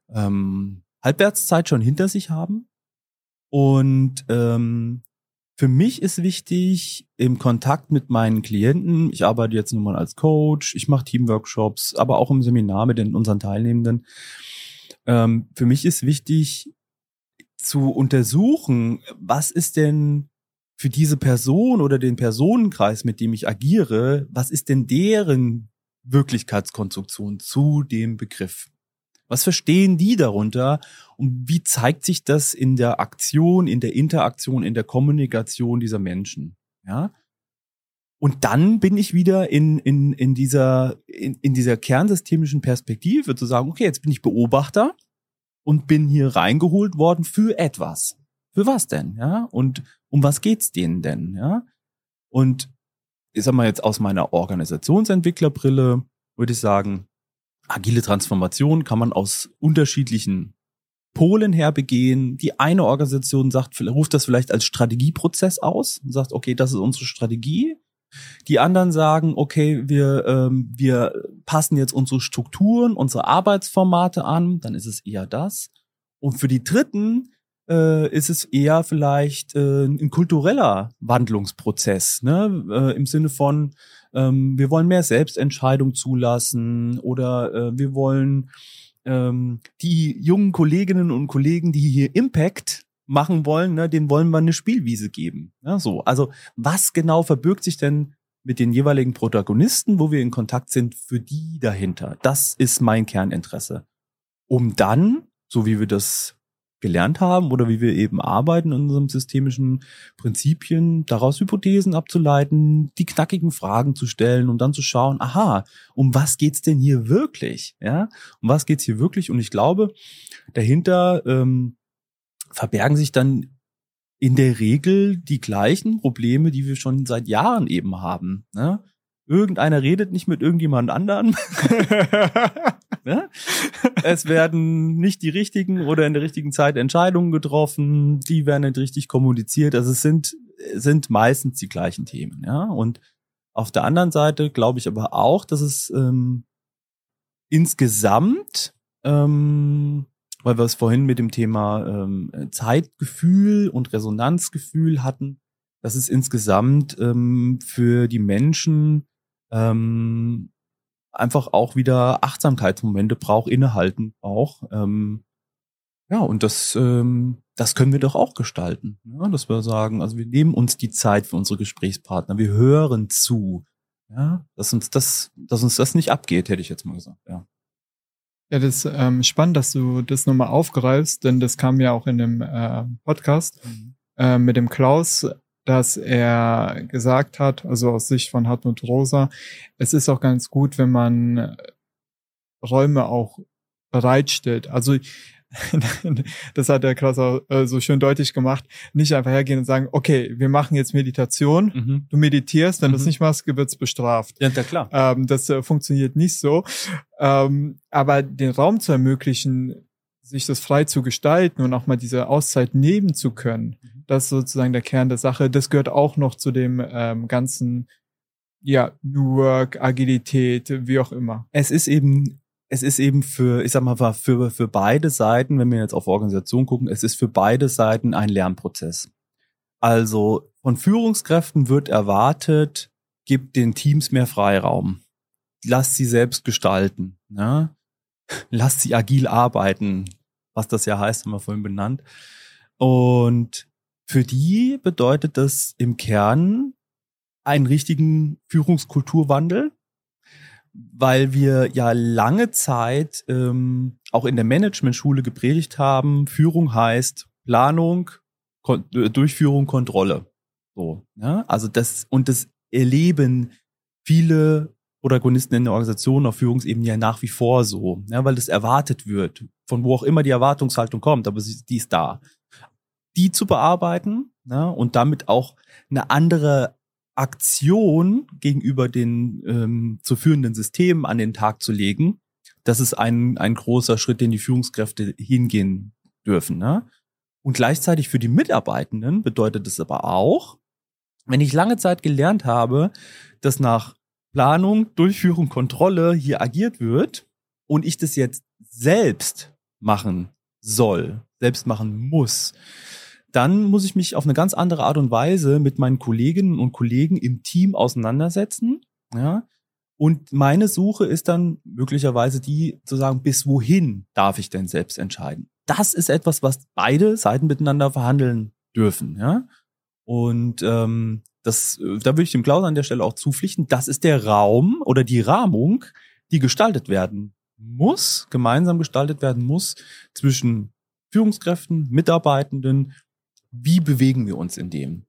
ähm, Halbwertszeit schon hinter sich haben. Und ähm, für mich ist wichtig im Kontakt mit meinen Klienten. Ich arbeite jetzt nun mal als Coach, ich mache Teamworkshops, aber auch im Seminar mit den, unseren Teilnehmenden. Ähm, für mich ist wichtig zu untersuchen, was ist denn für diese Person oder den Personenkreis, mit dem ich agiere, was ist denn deren Wirklichkeitskonstruktion zu dem Begriff? Was verstehen die darunter und wie zeigt sich das in der Aktion, in der Interaktion, in der Kommunikation dieser Menschen? Ja? Und dann bin ich wieder in, in, in, dieser, in, in dieser kernsystemischen Perspektive zu sagen, okay, jetzt bin ich Beobachter und bin hier reingeholt worden für etwas. Für was denn? Ja? Und um was geht's denen denn? Ja? Und ich sag mal jetzt aus meiner Organisationsentwicklerbrille würde ich sagen, agile Transformation kann man aus unterschiedlichen Polen her begehen. Die eine Organisation sagt, ruft das vielleicht als Strategieprozess aus und sagt, okay, das ist unsere Strategie. Die anderen sagen, okay, wir, ähm, wir passen jetzt unsere Strukturen, unsere Arbeitsformate an, dann ist es eher das. Und für die Dritten äh, ist es eher vielleicht äh, ein kultureller Wandlungsprozess, ne? Äh, im Sinne von, ähm, wir wollen mehr Selbstentscheidung zulassen oder äh, wir wollen ähm, die jungen Kolleginnen und Kollegen, die hier Impact machen wollen, ne, denen wollen wir eine Spielwiese geben. Ja, so. Also was genau verbirgt sich denn mit den jeweiligen Protagonisten, wo wir in Kontakt sind, für die dahinter? Das ist mein Kerninteresse. Um dann, so wie wir das gelernt haben oder wie wir eben arbeiten in unserem systemischen Prinzipien, daraus Hypothesen abzuleiten, die knackigen Fragen zu stellen und dann zu schauen, aha, um was geht's denn hier wirklich? Ja, um was geht's hier wirklich? Und ich glaube, dahinter ähm, verbergen sich dann in der Regel die gleichen Probleme, die wir schon seit Jahren eben haben. Ne? Irgendeiner redet nicht mit irgendjemand anderen. <laughs> <laughs> ne? Es werden nicht die richtigen oder in der richtigen Zeit Entscheidungen getroffen, die werden nicht richtig kommuniziert. Also es sind, sind meistens die gleichen Themen. Ja? Und auf der anderen Seite glaube ich aber auch, dass es ähm, insgesamt ähm, weil wir es vorhin mit dem Thema ähm, Zeitgefühl und Resonanzgefühl hatten, dass es insgesamt ähm, für die Menschen ähm, einfach auch wieder Achtsamkeitsmomente braucht, innehalten braucht. Ähm, ja, und das, ähm, das können wir doch auch gestalten. Ja, dass wir sagen, also wir nehmen uns die Zeit für unsere Gesprächspartner, wir hören zu. Ja, dass uns das, dass uns das nicht abgeht, hätte ich jetzt mal gesagt. Ja. Ja, das ist ähm, spannend, dass du das nochmal aufgreifst, denn das kam ja auch in dem äh, Podcast mhm. äh, mit dem Klaus, dass er gesagt hat, also aus Sicht von Hartmut Rosa, es ist auch ganz gut, wenn man Räume auch bereitstellt. Also <laughs> das hat der auch äh, so schön deutlich gemacht, nicht einfach hergehen und sagen, okay, wir machen jetzt Meditation, mhm. du meditierst, wenn mhm. du es nicht machst, wird's bestraft. Ja, ja klar. Ähm, das äh, funktioniert nicht so. Ähm, aber den Raum zu ermöglichen, sich das frei zu gestalten und auch mal diese Auszeit nehmen zu können, mhm. Das ist sozusagen der Kern der Sache. Das gehört auch noch zu dem ähm, ganzen ja, New Work, Agilität, wie auch immer. Es ist eben es ist eben für, ich sag mal, für, für beide Seiten, wenn wir jetzt auf Organisation gucken, es ist für beide Seiten ein Lernprozess. Also von Führungskräften wird erwartet, gibt den Teams mehr Freiraum. Lasst sie selbst gestalten. Ne? Lasst sie agil arbeiten, was das ja heißt, haben wir vorhin benannt. Und für die bedeutet das im Kern einen richtigen Führungskulturwandel, weil wir ja lange Zeit ähm, auch in der Managementschule gepredigt haben, Führung heißt Planung, Kon äh, Durchführung, Kontrolle. So, ja? Also das und das erleben viele Protagonisten in der Organisation auf Führungsebene ja nach wie vor so, ja, weil das erwartet wird, von wo auch immer die Erwartungshaltung kommt, aber sie, die ist da. Die zu bearbeiten ja, und damit auch eine andere Aktion gegenüber den ähm, zu führenden Systemen an den Tag zu legen, das ist ein, ein großer Schritt, den die Führungskräfte hingehen dürfen. Ne? Und gleichzeitig für die Mitarbeitenden bedeutet es aber auch, wenn ich lange Zeit gelernt habe, dass nach Planung, Durchführung, Kontrolle hier agiert wird und ich das jetzt selbst machen soll, selbst machen muss, dann muss ich mich auf eine ganz andere Art und Weise mit meinen Kolleginnen und Kollegen im Team auseinandersetzen. Ja. Und meine Suche ist dann möglicherweise die zu sagen, bis wohin darf ich denn selbst entscheiden? Das ist etwas, was beide Seiten miteinander verhandeln dürfen. Ja. Und ähm, das, da würde ich dem Klaus an der Stelle auch zupflichten. Das ist der Raum oder die Rahmung, die gestaltet werden muss, gemeinsam gestaltet werden muss zwischen Führungskräften, Mitarbeitenden wie bewegen wir uns in dem?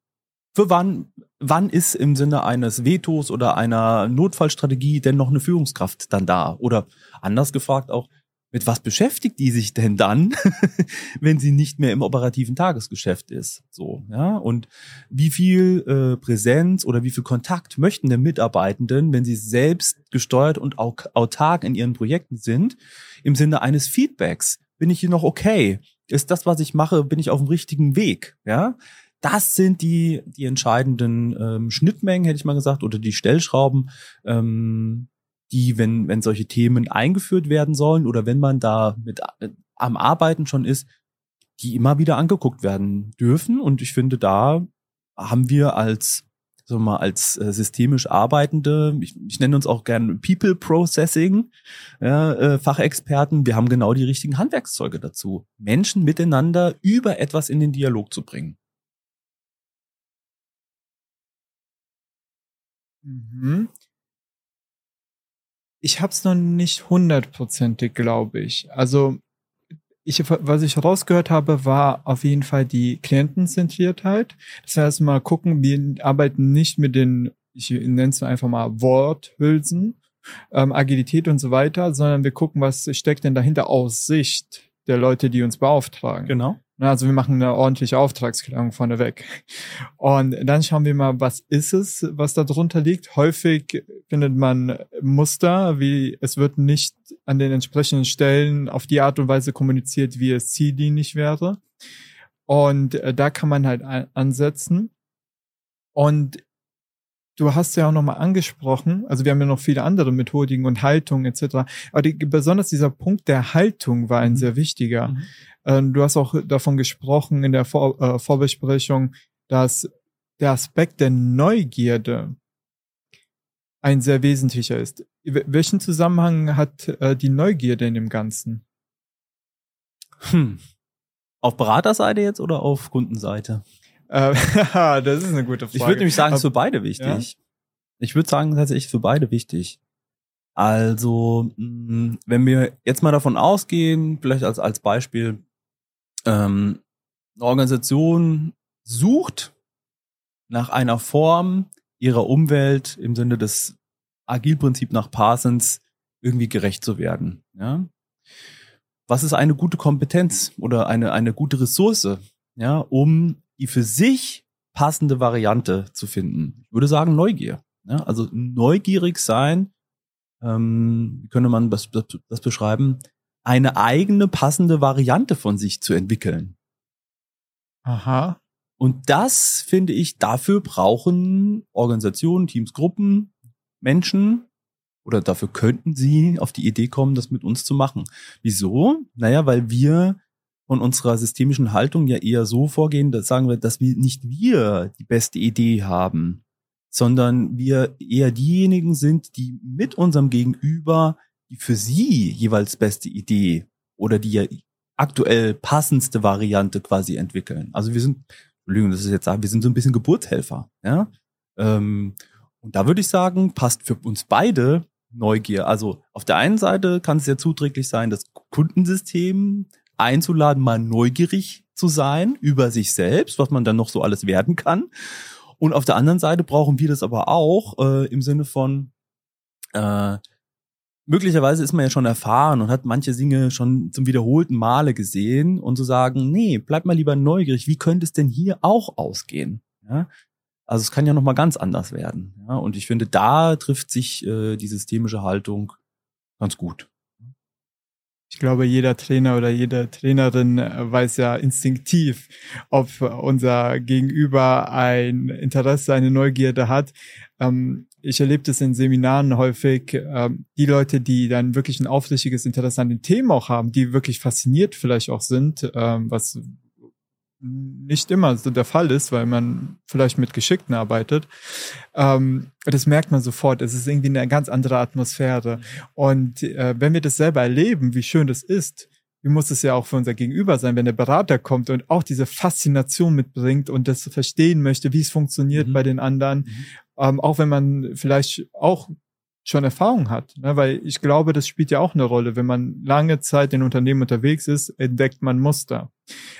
für wann, wann ist im Sinne eines Vetos oder einer Notfallstrategie denn noch eine Führungskraft dann da? Oder anders gefragt auch, mit was beschäftigt die sich denn dann, <laughs> wenn sie nicht mehr im operativen Tagesgeschäft ist? So, ja. Und wie viel äh, Präsenz oder wie viel Kontakt möchten der Mitarbeitenden, wenn sie selbst gesteuert und autark in ihren Projekten sind, im Sinne eines Feedbacks? Bin ich hier noch okay? Ist das, was ich mache, bin ich auf dem richtigen Weg? Ja. Das sind die, die entscheidenden ähm, Schnittmengen, hätte ich mal gesagt, oder die Stellschrauben, ähm, die, wenn, wenn solche Themen eingeführt werden sollen oder wenn man da mit äh, am Arbeiten schon ist, die immer wieder angeguckt werden dürfen. Und ich finde, da haben wir als sagen wir mal, als äh, systemisch arbeitende, ich, ich nenne uns auch gern People Processing ja, äh, Fachexperten, wir haben genau die richtigen Handwerkszeuge dazu, Menschen miteinander über etwas in den Dialog zu bringen. Mhm ich habe es noch nicht hundertprozentig, glaube ich. Also ich, was ich rausgehört habe, war auf jeden Fall die Klientenzentriertheit. Das heißt mal gucken, wir arbeiten nicht mit den, ich nenne es einfach mal Worthülsen, ähm, Agilität und so weiter, sondern wir gucken, was steckt denn dahinter aus Sicht der Leute, die uns beauftragen. Genau. Also wir machen eine ordentliche Auftragsklärung vorneweg. Und dann schauen wir mal, was ist es, was da drunter liegt. Häufig findet man Muster, wie es wird nicht an den entsprechenden Stellen auf die Art und Weise kommuniziert, wie es zieldienlich wäre. Und äh, da kann man halt ansetzen. Und du hast ja auch nochmal angesprochen, also wir haben ja noch viele andere Methodiken und Haltungen etc. Aber die, besonders dieser Punkt der Haltung war ein mhm. sehr wichtiger. Mhm. Ähm, du hast auch davon gesprochen in der Vor äh, Vorbesprechung, dass der Aspekt der Neugierde ein sehr wesentlicher ist. Welchen Zusammenhang hat äh, die Neugierde in dem Ganzen? Hm. Auf Beraterseite jetzt oder auf Kundenseite? Äh, <laughs> das ist eine gute Frage. Ich würde nämlich sagen, es ist für beide wichtig. Ja? Ich würde sagen, tatsächlich für beide wichtig. Also, mm, wenn wir jetzt mal davon ausgehen, vielleicht als, als Beispiel, ähm, eine Organisation sucht nach einer Form ihrer Umwelt im Sinne des Agilprinzip nach Parsons irgendwie gerecht zu werden. Ja? Was ist eine gute Kompetenz oder eine, eine gute Ressource, ja, um die für sich passende Variante zu finden? Ich würde sagen Neugier. Ja? Also neugierig sein, ähm, wie könnte man das, das, das beschreiben? Eine eigene passende Variante von sich zu entwickeln. Aha. Und das finde ich, dafür brauchen Organisationen, Teams, Gruppen, Menschen oder dafür könnten sie auf die Idee kommen, das mit uns zu machen. Wieso? Naja, weil wir von unserer systemischen Haltung ja eher so vorgehen, dass sagen wir, dass wir nicht wir die beste Idee haben, sondern wir eher diejenigen sind, die mit unserem Gegenüber die für sie jeweils beste Idee oder die aktuell passendste Variante quasi entwickeln. Also wir sind, Entschuldigung, das ist jetzt sagen, wir sind so ein bisschen Geburtshelfer, ja. Ähm, und da würde ich sagen, passt für uns beide Neugier. Also auf der einen Seite kann es ja zuträglich sein, das Kundensystem einzuladen, mal neugierig zu sein über sich selbst, was man dann noch so alles werden kann. Und auf der anderen Seite brauchen wir das aber auch äh, im Sinne von äh, möglicherweise ist man ja schon erfahren und hat manche Dinge schon zum wiederholten Male gesehen und zu sagen, nee, bleib mal lieber neugierig, wie könnte es denn hier auch ausgehen? Ja? Also es kann ja nochmal ganz anders werden. Ja? Und ich finde, da trifft sich äh, die systemische Haltung ganz gut. Ich glaube, jeder Trainer oder jede Trainerin äh, weiß ja instinktiv, ob unser Gegenüber ein Interesse, eine Neugierde hat. Ähm, ich erlebe das in Seminaren häufig, ähm, die Leute, die dann wirklich ein aufrichtiges Interesse an den Themen auch haben, die wirklich fasziniert vielleicht auch sind, ähm, was nicht immer so der Fall ist, weil man vielleicht mit Geschickten arbeitet. Ähm, das merkt man sofort. Es ist irgendwie eine ganz andere Atmosphäre. Und äh, wenn wir das selber erleben, wie schön das ist, wie muss es ja auch für unser Gegenüber sein, wenn der Berater kommt und auch diese Faszination mitbringt und das verstehen möchte, wie es funktioniert mhm. bei den anderen. Mhm. Ähm, auch wenn man vielleicht auch schon Erfahrung hat, ne? weil ich glaube, das spielt ja auch eine Rolle. Wenn man lange Zeit in Unternehmen unterwegs ist, entdeckt man Muster.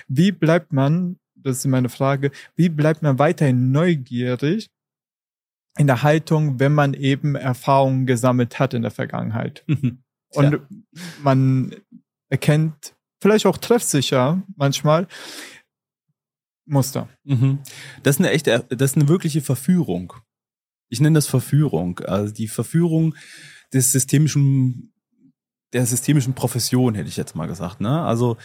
Wie bleibt man das ist meine Frage, wie bleibt man weiterhin neugierig in der Haltung, wenn man eben Erfahrungen gesammelt hat in der Vergangenheit? Und ja. man erkennt vielleicht auch treffsicher manchmal Muster. Mhm. Das ist eine echte, das ist eine wirkliche Verführung. Ich nenne das Verführung. Also die Verführung des systemischen, der systemischen Profession, hätte ich jetzt mal gesagt. Ne? Also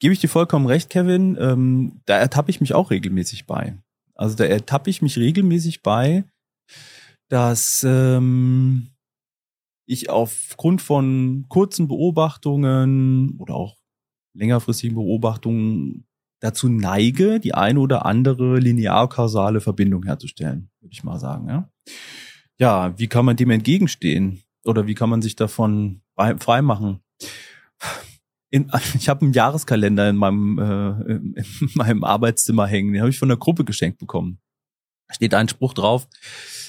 gebe ich dir vollkommen recht, Kevin. Ähm, da ertappe ich mich auch regelmäßig bei. Also da ertappe ich mich regelmäßig bei, dass ähm, ich aufgrund von kurzen Beobachtungen oder auch längerfristigen Beobachtungen dazu neige, die eine oder andere linear-kausale Verbindung herzustellen, würde ich mal sagen. Ja? ja, wie kann man dem entgegenstehen? Oder wie kann man sich davon freimachen? In, <laughs> ich habe einen Jahreskalender in meinem, äh, in <laughs> meinem Arbeitszimmer hängen, den habe ich von der Gruppe geschenkt bekommen. Da steht ein Spruch drauf,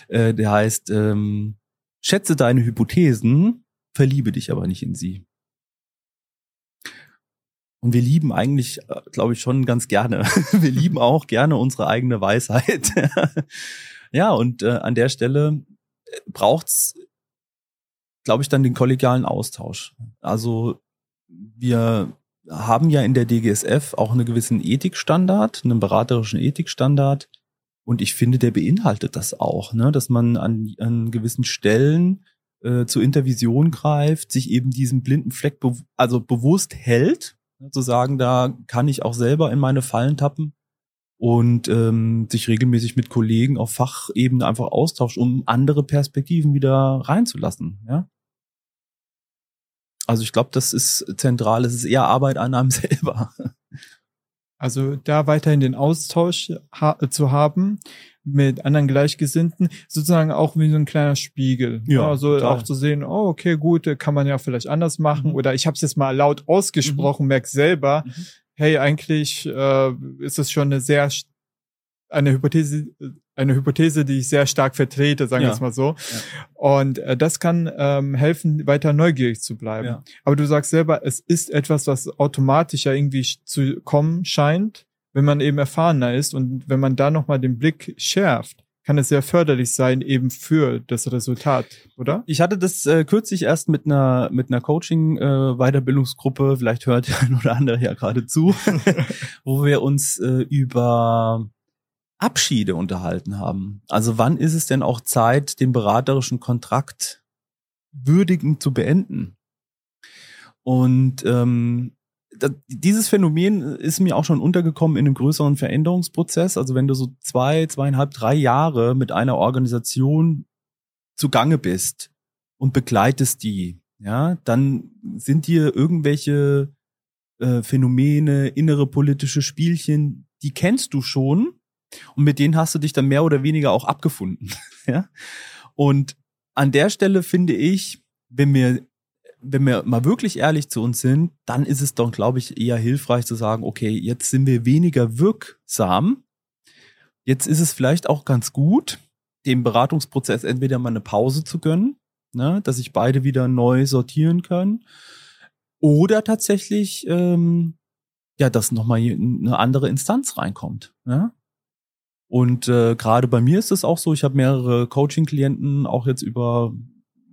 äh, der heißt, ähm, schätze deine Hypothesen, verliebe dich aber nicht in sie. Und wir lieben eigentlich, äh, glaube ich, schon ganz gerne. <laughs> Wir lieben auch gerne unsere eigene Weisheit. <laughs> ja, und äh, an der Stelle äh, braucht's, glaube ich, dann den kollegialen Austausch. Also wir haben ja in der DGSF auch einen gewissen Ethikstandard, einen beraterischen Ethikstandard. Und ich finde, der beinhaltet das auch, ne? dass man an, an gewissen Stellen äh, zur Intervision greift, sich eben diesen blinden Fleck be also bewusst hält zu sagen, da kann ich auch selber in meine Fallen tappen und ähm, sich regelmäßig mit Kollegen auf Fachebene einfach austauscht, um andere Perspektiven wieder reinzulassen. Ja? Also ich glaube, das ist zentral. Es ist eher Arbeit an einem <laughs> selber. Also da weiterhin den Austausch ha zu haben mit anderen Gleichgesinnten, sozusagen auch wie so ein kleiner Spiegel. Ja, also total. auch zu sehen, oh, okay, gut, kann man ja vielleicht anders machen. Mhm. Oder ich habe es jetzt mal laut ausgesprochen, mhm. merk selber, mhm. hey, eigentlich äh, ist es schon eine sehr eine Hypothese, eine Hypothese, die ich sehr stark vertrete, sagen wir es mal so. Ja. Und äh, das kann ähm, helfen, weiter neugierig zu bleiben. Ja. Aber du sagst selber, es ist etwas, was automatisch ja irgendwie zu kommen scheint wenn man eben erfahrener ist und wenn man da nochmal den Blick schärft, kann es sehr förderlich sein eben für das Resultat, oder? Ich hatte das äh, kürzlich erst mit einer mit einer Coaching äh, Weiterbildungsgruppe, vielleicht hört <laughs> ein oder andere ja gerade zu, <laughs> wo wir uns äh, über Abschiede unterhalten haben. Also wann ist es denn auch Zeit, den beraterischen Kontrakt würdigend zu beenden? Und ähm, dieses Phänomen ist mir auch schon untergekommen in einem größeren Veränderungsprozess. Also wenn du so zwei, zweieinhalb, drei Jahre mit einer Organisation zugange bist und begleitest die, ja, dann sind dir irgendwelche äh, Phänomene, innere politische Spielchen, die kennst du schon und mit denen hast du dich dann mehr oder weniger auch abgefunden, <laughs> ja. Und an der Stelle finde ich, wenn wir wenn wir mal wirklich ehrlich zu uns sind, dann ist es doch, glaube ich, eher hilfreich zu sagen, okay, jetzt sind wir weniger wirksam. Jetzt ist es vielleicht auch ganz gut, dem Beratungsprozess entweder mal eine Pause zu gönnen, ne, dass sich beide wieder neu sortieren können, oder tatsächlich, ähm, ja, dass nochmal eine andere Instanz reinkommt. Ja? Und äh, gerade bei mir ist es auch so, ich habe mehrere Coaching-Klienten auch jetzt über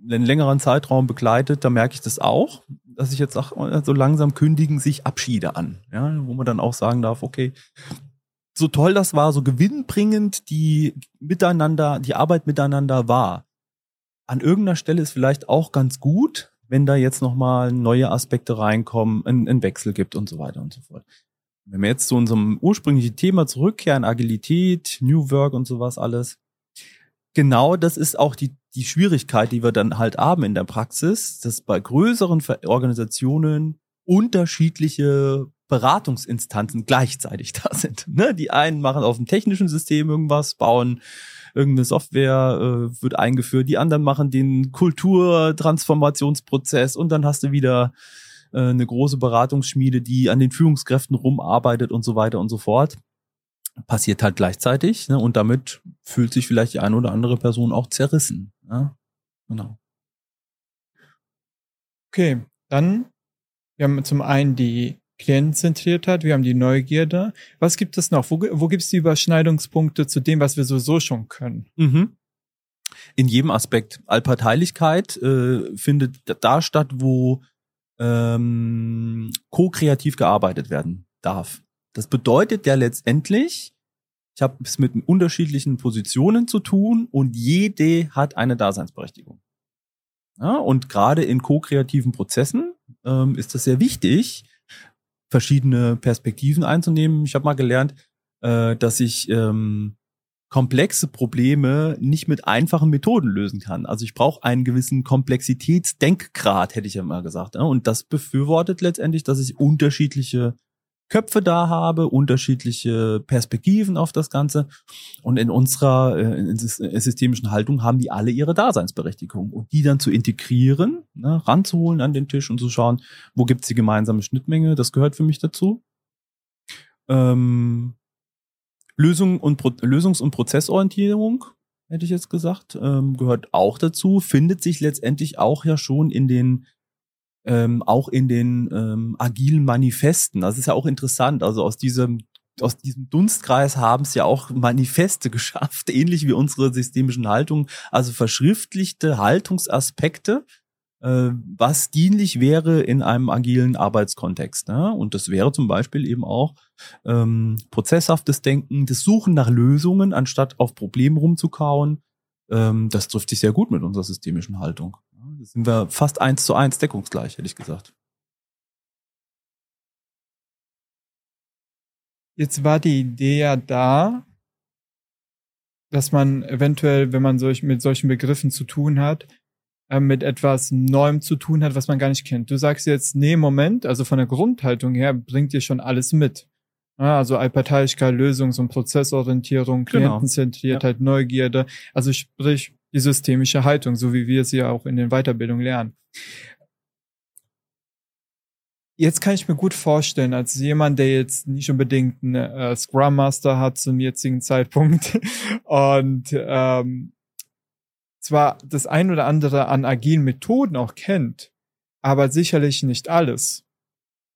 einen längeren Zeitraum begleitet, da merke ich das auch, dass ich jetzt sage, so langsam kündigen sich Abschiede an, ja, wo man dann auch sagen darf, okay, so toll das war, so gewinnbringend die miteinander, die Arbeit miteinander war. An irgendeiner Stelle ist vielleicht auch ganz gut, wenn da jetzt nochmal neue Aspekte reinkommen, ein, ein Wechsel gibt und so weiter und so fort. Wenn wir jetzt zu unserem ursprünglichen Thema zurückkehren, Agilität, New Work und sowas alles, genau das ist auch die, die Schwierigkeit, die wir dann halt haben in der Praxis, dass bei größeren Organisationen unterschiedliche Beratungsinstanzen gleichzeitig <laughs> da sind. Ne? Die einen machen auf dem technischen System irgendwas, bauen irgendeine Software, äh, wird eingeführt, die anderen machen den Kulturtransformationsprozess und dann hast du wieder äh, eine große Beratungsschmiede, die an den Führungskräften rumarbeitet und so weiter und so fort passiert halt gleichzeitig ne, und damit fühlt sich vielleicht die eine oder andere Person auch zerrissen. Ja? Genau. Okay, dann wir haben zum einen die Klientenzentriertheit, wir haben die Neugierde. Was gibt es noch? Wo, wo gibt es die Überschneidungspunkte zu dem, was wir sowieso schon können? Mhm. In jedem Aspekt. Allparteilichkeit äh, findet da statt, wo ähm, ko-kreativ gearbeitet werden darf. Das bedeutet ja letztendlich, ich habe es mit unterschiedlichen Positionen zu tun und jede hat eine Daseinsberechtigung. Ja, und gerade in ko-kreativen Prozessen ähm, ist das sehr wichtig, verschiedene Perspektiven einzunehmen. Ich habe mal gelernt, äh, dass ich ähm, komplexe Probleme nicht mit einfachen Methoden lösen kann. Also ich brauche einen gewissen Komplexitätsdenkgrad, hätte ich ja mal gesagt. Und das befürwortet letztendlich, dass ich unterschiedliche Köpfe da habe, unterschiedliche Perspektiven auf das Ganze. Und in unserer äh, in systemischen Haltung haben die alle ihre Daseinsberechtigung. Und die dann zu integrieren, ne, ranzuholen an den Tisch und zu schauen, wo gibt's die gemeinsame Schnittmenge, das gehört für mich dazu. Ähm, Lösung und Pro Lösungs- und Prozessorientierung, hätte ich jetzt gesagt, ähm, gehört auch dazu, findet sich letztendlich auch ja schon in den ähm, auch in den ähm, agilen Manifesten. Das ist ja auch interessant. Also aus diesem aus diesem Dunstkreis haben es ja auch Manifeste <laughs> geschafft, ähnlich wie unsere systemischen Haltungen, also verschriftlichte Haltungsaspekte, äh, was dienlich wäre in einem agilen Arbeitskontext. Ne? Und das wäre zum Beispiel eben auch ähm, prozesshaftes Denken, das Suchen nach Lösungen, anstatt auf Problemen rumzukauen. Ähm, das trifft sich sehr gut mit unserer systemischen Haltung sind wir fast eins zu eins deckungsgleich, hätte ich gesagt. Jetzt war die Idee ja da, dass man eventuell, wenn man solch, mit solchen Begriffen zu tun hat, äh, mit etwas Neuem zu tun hat, was man gar nicht kennt. Du sagst jetzt, nee, Moment, also von der Grundhaltung her bringt dir schon alles mit. Ja, also Allparteilichkeit, Lösungs- und Prozessorientierung, genau. Klientenzentriertheit, ja. Neugierde. Also sprich, die systemische Haltung, so wie wir sie auch in den Weiterbildungen lernen. Jetzt kann ich mir gut vorstellen, als jemand, der jetzt nicht unbedingt einen äh, Scrum Master hat zum jetzigen Zeitpunkt <laughs> und ähm, zwar das ein oder andere an agilen Methoden auch kennt, aber sicherlich nicht alles,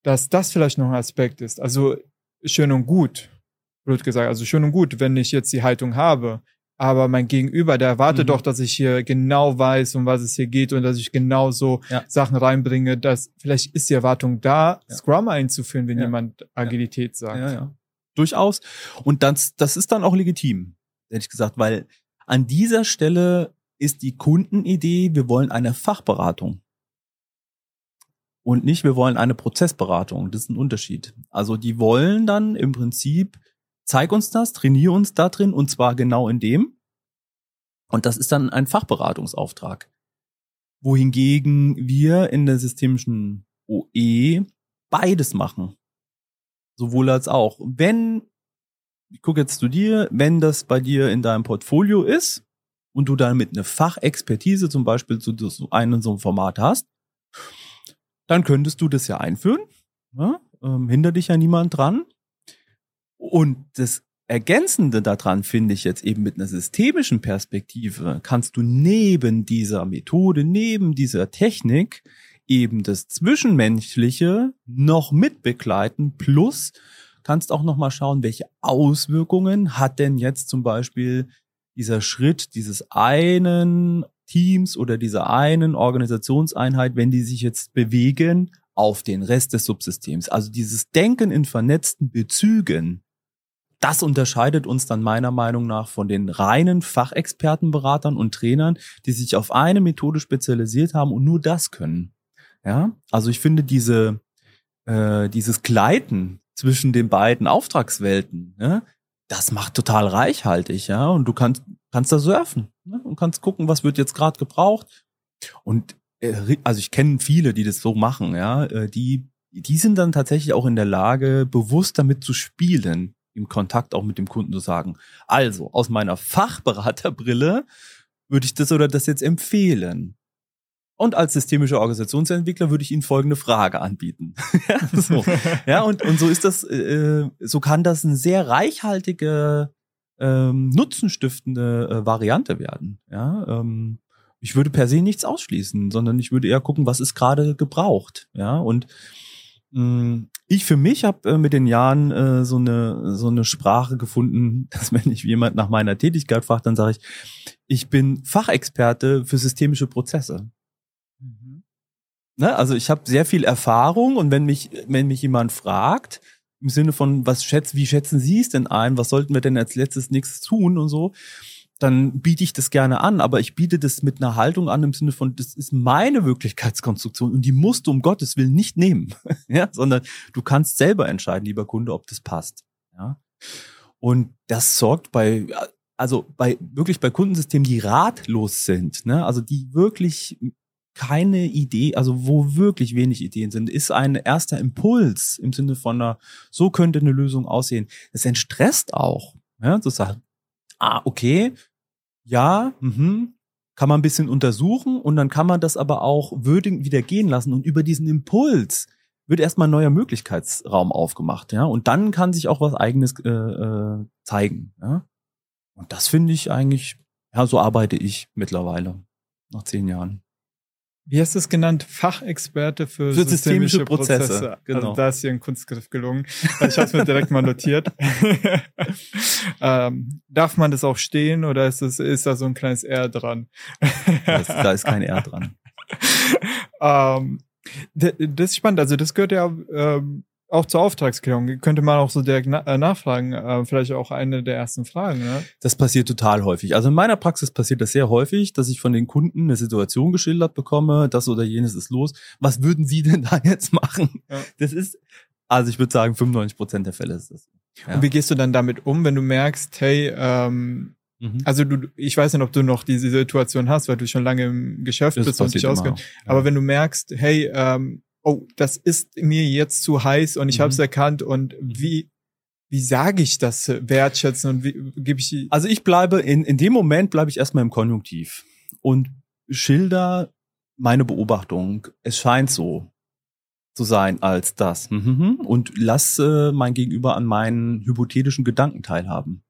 dass das vielleicht noch ein Aspekt ist. Also schön und gut, blöd gesagt, also schön und gut, wenn ich jetzt die Haltung habe, aber mein Gegenüber, der erwartet mhm. doch, dass ich hier genau weiß, um was es hier geht und dass ich genau so ja. Sachen reinbringe, dass vielleicht ist die Erwartung da, ja. Scrum einzuführen, wenn ja. jemand Agilität sagt. Ja, ja. Durchaus. Und das, das ist dann auch legitim, ehrlich gesagt, weil an dieser Stelle ist die Kundenidee, wir wollen eine Fachberatung. Und nicht, wir wollen eine Prozessberatung. Das ist ein Unterschied. Also die wollen dann im Prinzip zeig uns das, trainiere uns da drin und zwar genau in dem. Und das ist dann ein Fachberatungsauftrag. Wohingegen wir in der systemischen OE beides machen. Sowohl als auch. Wenn, ich gucke jetzt zu dir, wenn das bei dir in deinem Portfolio ist und du damit eine Fachexpertise zum Beispiel zu einem so einem Format hast, dann könntest du das ja einführen. Ja, ähm, hinter dich ja niemand dran. Und das Ergänzende daran finde ich jetzt eben mit einer systemischen Perspektive, kannst du neben dieser Methode, neben dieser Technik eben das Zwischenmenschliche noch mitbegleiten, plus kannst auch noch mal schauen, welche Auswirkungen hat denn jetzt zum Beispiel dieser Schritt dieses einen Teams oder dieser einen Organisationseinheit, wenn die sich jetzt bewegen, auf den Rest des Subsystems. Also dieses Denken in vernetzten Bezügen, das unterscheidet uns dann meiner Meinung nach von den reinen Fachexpertenberatern und Trainern, die sich auf eine Methode spezialisiert haben und nur das können. Ja, also ich finde diese äh, dieses Gleiten zwischen den beiden Auftragswelten, ja, das macht total reichhaltig, ja, und du kannst kannst da surfen ne? und kannst gucken, was wird jetzt gerade gebraucht. Und äh, also ich kenne viele, die das so machen, ja, äh, die die sind dann tatsächlich auch in der Lage, bewusst damit zu spielen im Kontakt auch mit dem Kunden zu sagen. Also, aus meiner Fachberaterbrille würde ich das oder das jetzt empfehlen. Und als systemischer Organisationsentwickler würde ich Ihnen folgende Frage anbieten. <laughs> ja, so. ja, und, und so ist das, äh, so kann das eine sehr reichhaltige, ähm, nutzenstiftende äh, Variante werden. Ja, ähm, ich würde per se nichts ausschließen, sondern ich würde eher gucken, was ist gerade gebraucht. Ja, und ich für mich habe äh, mit den Jahren äh, so eine so eine Sprache gefunden, <laughs> dass wenn ich jemand nach meiner Tätigkeit fragt, dann sage ich, ich bin Fachexperte für systemische Prozesse. Mhm. Ne? Also ich habe sehr viel Erfahrung und wenn mich wenn mich jemand fragt im Sinne von was schätzt wie schätzen Sie es denn ein, was sollten wir denn als letztes nichts tun und so, dann biete ich das gerne an, aber ich biete das mit einer Haltung an im Sinne von, das ist meine Wirklichkeitskonstruktion und die musst du um Gottes Willen nicht nehmen, <laughs> ja, sondern du kannst selber entscheiden, lieber Kunde, ob das passt, ja. Und das sorgt bei, also bei, wirklich bei Kundensystemen, die ratlos sind, ne, also die wirklich keine Idee, also wo wirklich wenig Ideen sind, ist ein erster Impuls im Sinne von einer, so könnte eine Lösung aussehen. Das entstresst auch, ja, zu sagen, ah, okay, ja, mhm, kann man ein bisschen untersuchen und dann kann man das aber auch würdigend wieder gehen lassen und über diesen Impuls wird erstmal ein neuer Möglichkeitsraum aufgemacht, ja, und dann kann sich auch was eigenes äh, äh, zeigen, ja. Und das finde ich eigentlich, ja, so arbeite ich mittlerweile nach zehn Jahren wie hast du es genannt? Fachexperte für, für systemische, systemische, Prozesse. Prozesse. Also genau. Also da ist hier ein Kunstgriff gelungen. Ich habe es mir direkt mal notiert. <laughs> ähm, darf man das auch stehen oder ist, das, ist da so ein kleines R dran? das, da ist kein R dran. <laughs> ähm, das ist spannend. Also das gehört ja ähm, auch zur Auftragsklärung könnte man auch so direkt na äh, nachfragen, äh, vielleicht auch eine der ersten Fragen. Ne? Das passiert total häufig. Also in meiner Praxis passiert das sehr häufig, dass ich von den Kunden eine Situation geschildert bekomme, das oder jenes ist los. Was würden Sie denn <laughs> da jetzt machen? Ja. Das ist, also ich würde sagen, 95 Prozent der Fälle ist das. Ja. Und wie gehst du dann damit um, wenn du merkst, hey, ähm, mhm. also du, ich weiß nicht, ob du noch diese Situation hast, weil du schon lange im Geschäft das bist und dich auskennst. Ja. Aber wenn du merkst, hey, ähm, oh, das ist mir jetzt zu heiß und ich mhm. habe es erkannt und wie wie sage ich das wertschätzen und wie gebe ich Also ich bleibe in in dem Moment bleibe ich erstmal im Konjunktiv und schilder meine Beobachtung. Es scheint so zu sein als das mhm. und lasse mein Gegenüber an meinen hypothetischen Gedanken teilhaben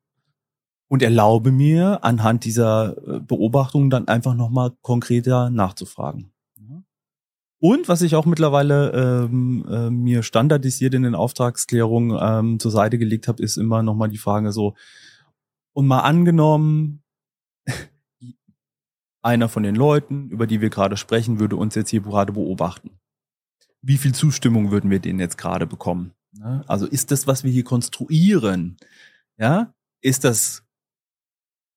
und erlaube mir anhand dieser äh, Beobachtung dann einfach nochmal konkreter nachzufragen. Und was ich auch mittlerweile ähm, äh, mir standardisiert in den Auftragsklärungen ähm, zur Seite gelegt habe, ist immer nochmal die Frage so, und mal angenommen, <laughs> einer von den Leuten, über die wir gerade sprechen, würde uns jetzt hier gerade beobachten. Wie viel Zustimmung würden wir denen jetzt gerade bekommen? Also ist das, was wir hier konstruieren, ja, ist das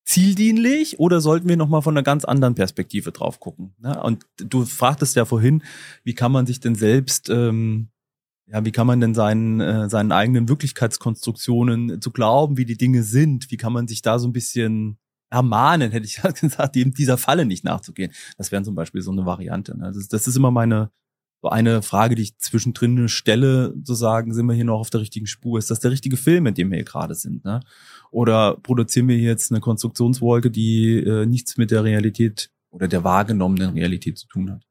zieldienlich oder sollten wir nochmal von einer ganz anderen Perspektive drauf gucken? Ne? Und du fragtest ja vorhin, wie kann man sich denn selbst, ähm, ja, wie kann man denn seinen, äh, seinen eigenen Wirklichkeitskonstruktionen zu glauben, wie die Dinge sind? Wie kann man sich da so ein bisschen ermahnen, hätte ich <laughs> gesagt, eben dieser Falle nicht nachzugehen? Das wäre zum Beispiel so eine Variante. Ne? Das, das ist immer meine, so eine Frage, die ich zwischendrin stelle, zu sagen, sind wir hier noch auf der richtigen Spur? Ist das der richtige Film, in dem wir hier gerade sind? Ne? Oder produzieren wir jetzt eine Konstruktionswolke, die äh, nichts mit der Realität oder der wahrgenommenen Realität zu tun hat?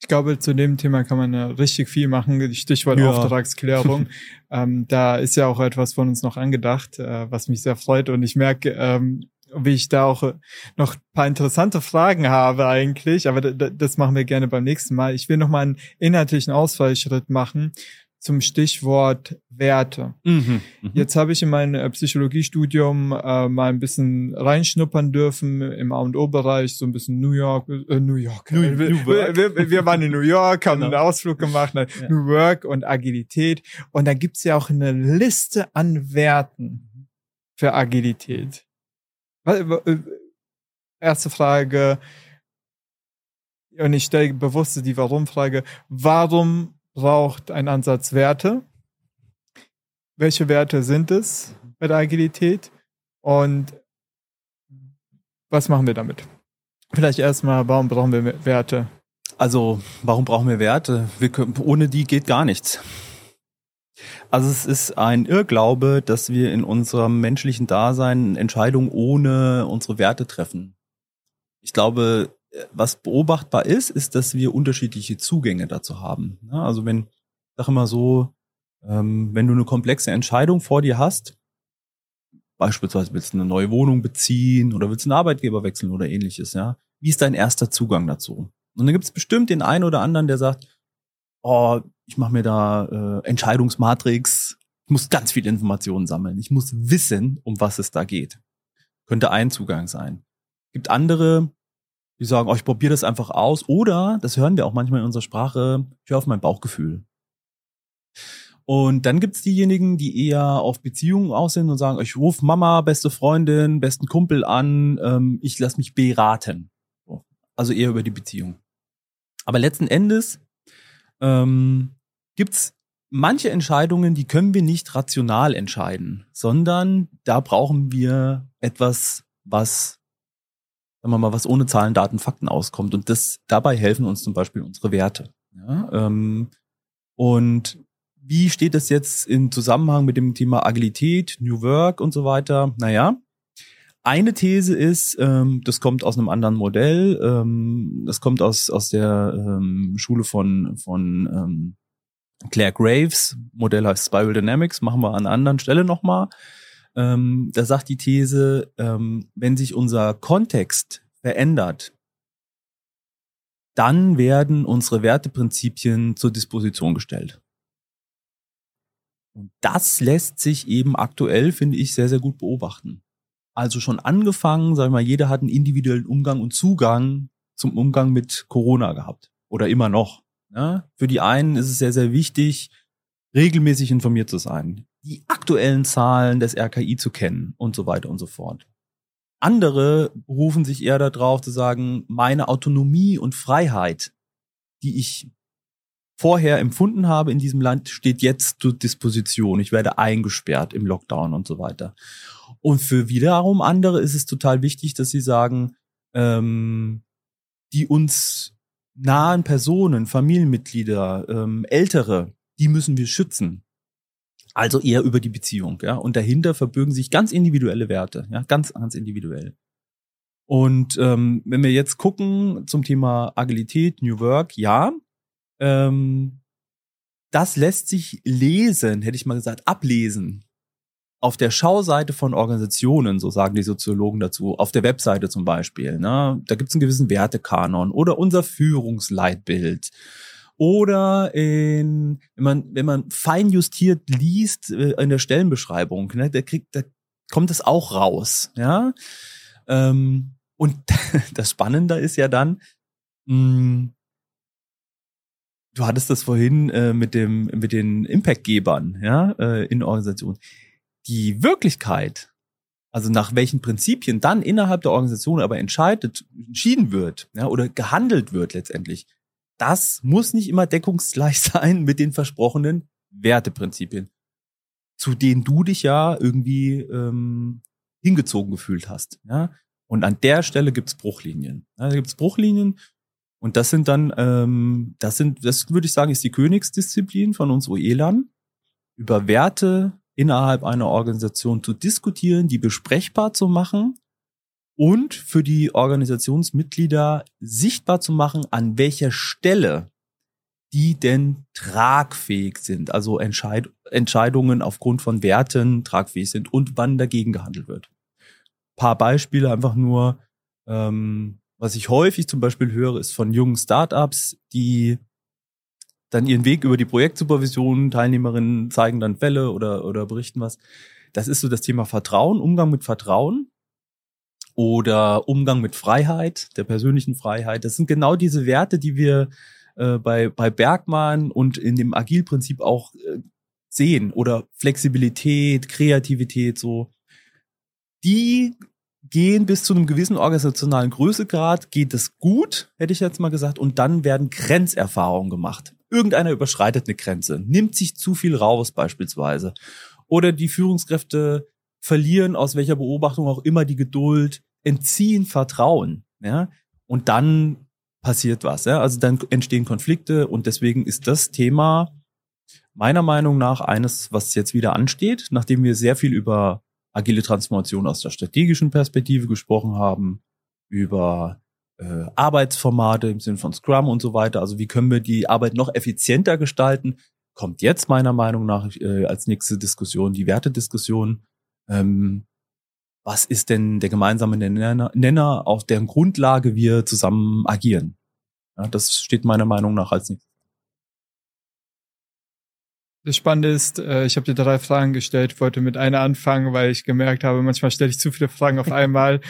Ich glaube, zu dem Thema kann man ja richtig viel machen. Stichwort ja. Auftragsklärung. <laughs> ähm, da ist ja auch etwas von uns noch angedacht, äh, was mich sehr freut. Und ich merke, ähm, wie ich da auch äh, noch paar interessante Fragen habe eigentlich, aber das machen wir gerne beim nächsten Mal. Ich will noch mal einen inhaltlichen Ausfallschritt machen zum Stichwort Werte. Mhm, mh. Jetzt habe ich in mein äh, Psychologiestudium äh, mal ein bisschen reinschnuppern dürfen im A und O-Bereich, so ein bisschen New York, äh, New York. New, wir, New wir, wir, waren in New York, haben genau. einen Ausflug gemacht, ne, ja. New Work und Agilität. Und da gibt's ja auch eine Liste an Werten für Agilität. Äh, erste Frage, und ich stelle bewusst die Warum-Frage, warum braucht ein Ansatz Werte? Welche Werte sind es bei der Agilität? Und was machen wir damit? Vielleicht erstmal, warum brauchen wir Werte? Also, warum brauchen wir Werte? Wir können, ohne die geht gar nichts. Also es ist ein Irrglaube, dass wir in unserem menschlichen Dasein Entscheidungen ohne unsere Werte treffen. Ich glaube, was beobachtbar ist, ist, dass wir unterschiedliche Zugänge dazu haben. Also wenn, sag immer so, ähm, wenn du eine komplexe Entscheidung vor dir hast, beispielsweise willst du eine neue Wohnung beziehen oder willst einen Arbeitgeber wechseln oder ähnliches, ja, wie ist dein erster Zugang dazu? Und dann gibt es bestimmt den einen oder anderen, der sagt, oh, ich mache mir da äh, Entscheidungsmatrix, ich muss ganz viel Informationen sammeln. Ich muss wissen, um was es da geht. Könnte ein Zugang sein. Gibt andere, die sagen, oh, ich probiere das einfach aus. Oder, das hören wir auch manchmal in unserer Sprache, ich höre auf mein Bauchgefühl. Und dann gibt's diejenigen, die eher auf Beziehungen aus sind und sagen, ich rufe Mama, beste Freundin, besten Kumpel an, ähm, ich lasse mich beraten. Also eher über die Beziehung. Aber letzten Endes ähm, gibt's manche Entscheidungen, die können wir nicht rational entscheiden, sondern da brauchen wir etwas, was, sagen wir mal, was ohne Zahlen, Daten, Fakten auskommt. Und das dabei helfen uns zum Beispiel unsere Werte. Ja, ähm, und wie steht das jetzt im Zusammenhang mit dem Thema Agilität, New Work und so weiter? Naja, eine These ist, ähm, das kommt aus einem anderen Modell, ähm, das kommt aus, aus der ähm, Schule von, von ähm, Claire Graves, Modell heißt Spiral Dynamics, machen wir an einer anderen Stelle nochmal. Ähm, da sagt die These, ähm, wenn sich unser Kontext verändert, dann werden unsere Werteprinzipien zur Disposition gestellt. Und das lässt sich eben aktuell, finde ich, sehr, sehr gut beobachten. Also schon angefangen, sagen wir mal, jeder hat einen individuellen Umgang und Zugang zum Umgang mit Corona gehabt. Oder immer noch. Ja? Für die einen ist es sehr, sehr wichtig, regelmäßig informiert zu sein, die aktuellen Zahlen des RKI zu kennen und so weiter und so fort. Andere berufen sich eher darauf zu sagen, meine Autonomie und Freiheit, die ich vorher empfunden habe in diesem Land, steht jetzt zur Disposition. Ich werde eingesperrt im Lockdown und so weiter. Und für wiederum andere ist es total wichtig, dass sie sagen, ähm, die uns nahen Personen, Familienmitglieder, ähm, Ältere, die müssen wir schützen. Also eher über die Beziehung, ja. Und dahinter verbirgen sich ganz individuelle Werte, ja, ganz, ganz individuell. Und ähm, wenn wir jetzt gucken zum Thema Agilität, New Work, ja, ähm, das lässt sich lesen, hätte ich mal gesagt, ablesen. Auf der Schauseite von Organisationen, so sagen die Soziologen dazu, auf der Webseite zum Beispiel, ne, da gibt es einen gewissen Wertekanon oder unser Führungsleitbild. Oder in, wenn man, wenn man fein justiert liest äh, in der Stellenbeschreibung, ne, da kriegt, da kommt es auch raus, ja. Ähm, und <laughs> das Spannende ist ja dann, mh, hm, du hattest das vorhin äh, mit dem mit den Impactgebern ja äh, in Organisationen. Die Wirklichkeit, also nach welchen Prinzipien dann innerhalb der Organisation aber entscheidet entschieden wird ja, oder gehandelt wird letztendlich, das muss nicht immer deckungsgleich <laughs> sein mit den versprochenen Werteprinzipien, zu denen du dich ja irgendwie ähm, hingezogen gefühlt hast. Ja? Und an der Stelle gibt's Bruchlinien. Ja, da gibt's Bruchlinien und das sind dann, ähm, das sind, das würde ich sagen, ist die Königsdisziplin von uns OELAN, über Werte innerhalb einer Organisation zu diskutieren, die besprechbar zu machen und für die Organisationsmitglieder sichtbar zu machen, an welcher Stelle die denn tragfähig sind, also Entscheid Entscheidungen aufgrund von Werten tragfähig sind und wann dagegen gehandelt wird. Paar Beispiele einfach nur, ähm, was ich häufig zum Beispiel höre, ist von jungen Startups, die dann ihren Weg über die Projektsupervision, Teilnehmerinnen zeigen dann Fälle oder, oder berichten was. Das ist so das Thema Vertrauen, Umgang mit Vertrauen oder Umgang mit Freiheit, der persönlichen Freiheit. Das sind genau diese Werte, die wir äh, bei, bei Bergmann und in dem Agilprinzip auch äh, sehen oder Flexibilität, Kreativität, so. Die gehen bis zu einem gewissen organisationalen Größegrad, geht es gut, hätte ich jetzt mal gesagt, und dann werden Grenzerfahrungen gemacht. Irgendeiner überschreitet eine Grenze, nimmt sich zu viel raus beispielsweise. Oder die Führungskräfte verlieren aus welcher Beobachtung auch immer die Geduld, entziehen Vertrauen, ja, und dann passiert was, ja, also dann entstehen Konflikte und deswegen ist das Thema meiner Meinung nach eines, was jetzt wieder ansteht, nachdem wir sehr viel über agile Transformation aus der strategischen Perspektive gesprochen haben, über äh, Arbeitsformate im Sinne von Scrum und so weiter. Also wie können wir die Arbeit noch effizienter gestalten? Kommt jetzt meiner Meinung nach äh, als nächste Diskussion die Wertediskussion. Ähm, was ist denn der gemeinsame Nenner, Nenner, auf deren Grundlage wir zusammen agieren? Ja, das steht meiner Meinung nach als nächstes. Das Spannende ist, äh, ich habe dir drei Fragen gestellt, wollte mit einer anfangen, weil ich gemerkt habe, manchmal stelle ich zu viele Fragen auf <laughs> einmal.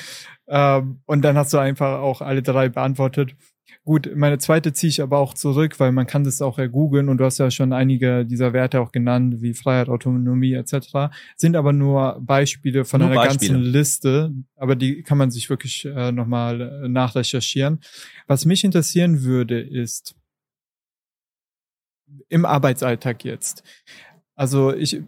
Ähm, und dann hast du einfach auch alle drei beantwortet. Gut, meine zweite ziehe ich aber auch zurück, weil man kann das auch ergoogeln und du hast ja schon einige dieser Werte auch genannt, wie Freiheit, Autonomie etc. Sind aber nur Beispiele von nur einer Beispiele. ganzen Liste, aber die kann man sich wirklich äh, nochmal äh, nachrecherchieren. Was mich interessieren würde, ist im Arbeitsalltag jetzt. Also ich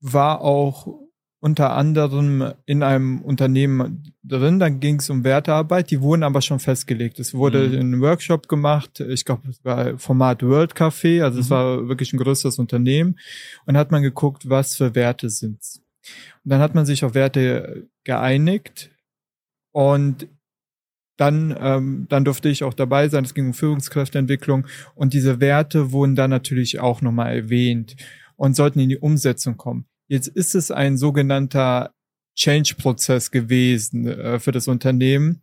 war auch unter anderem in einem Unternehmen drin, dann ging es um Wertearbeit, die wurden aber schon festgelegt. Es wurde mhm. in einem Workshop gemacht, ich glaube, es war Format World Café, also mhm. es war wirklich ein größeres Unternehmen und hat man geguckt, was für Werte sind's. Und dann hat man sich auf Werte geeinigt und dann, ähm, dann durfte ich auch dabei sein. Es ging um Führungskräfteentwicklung und diese Werte wurden dann natürlich auch nochmal erwähnt und sollten in die Umsetzung kommen. Jetzt ist es ein sogenannter Change-Prozess gewesen äh, für das Unternehmen.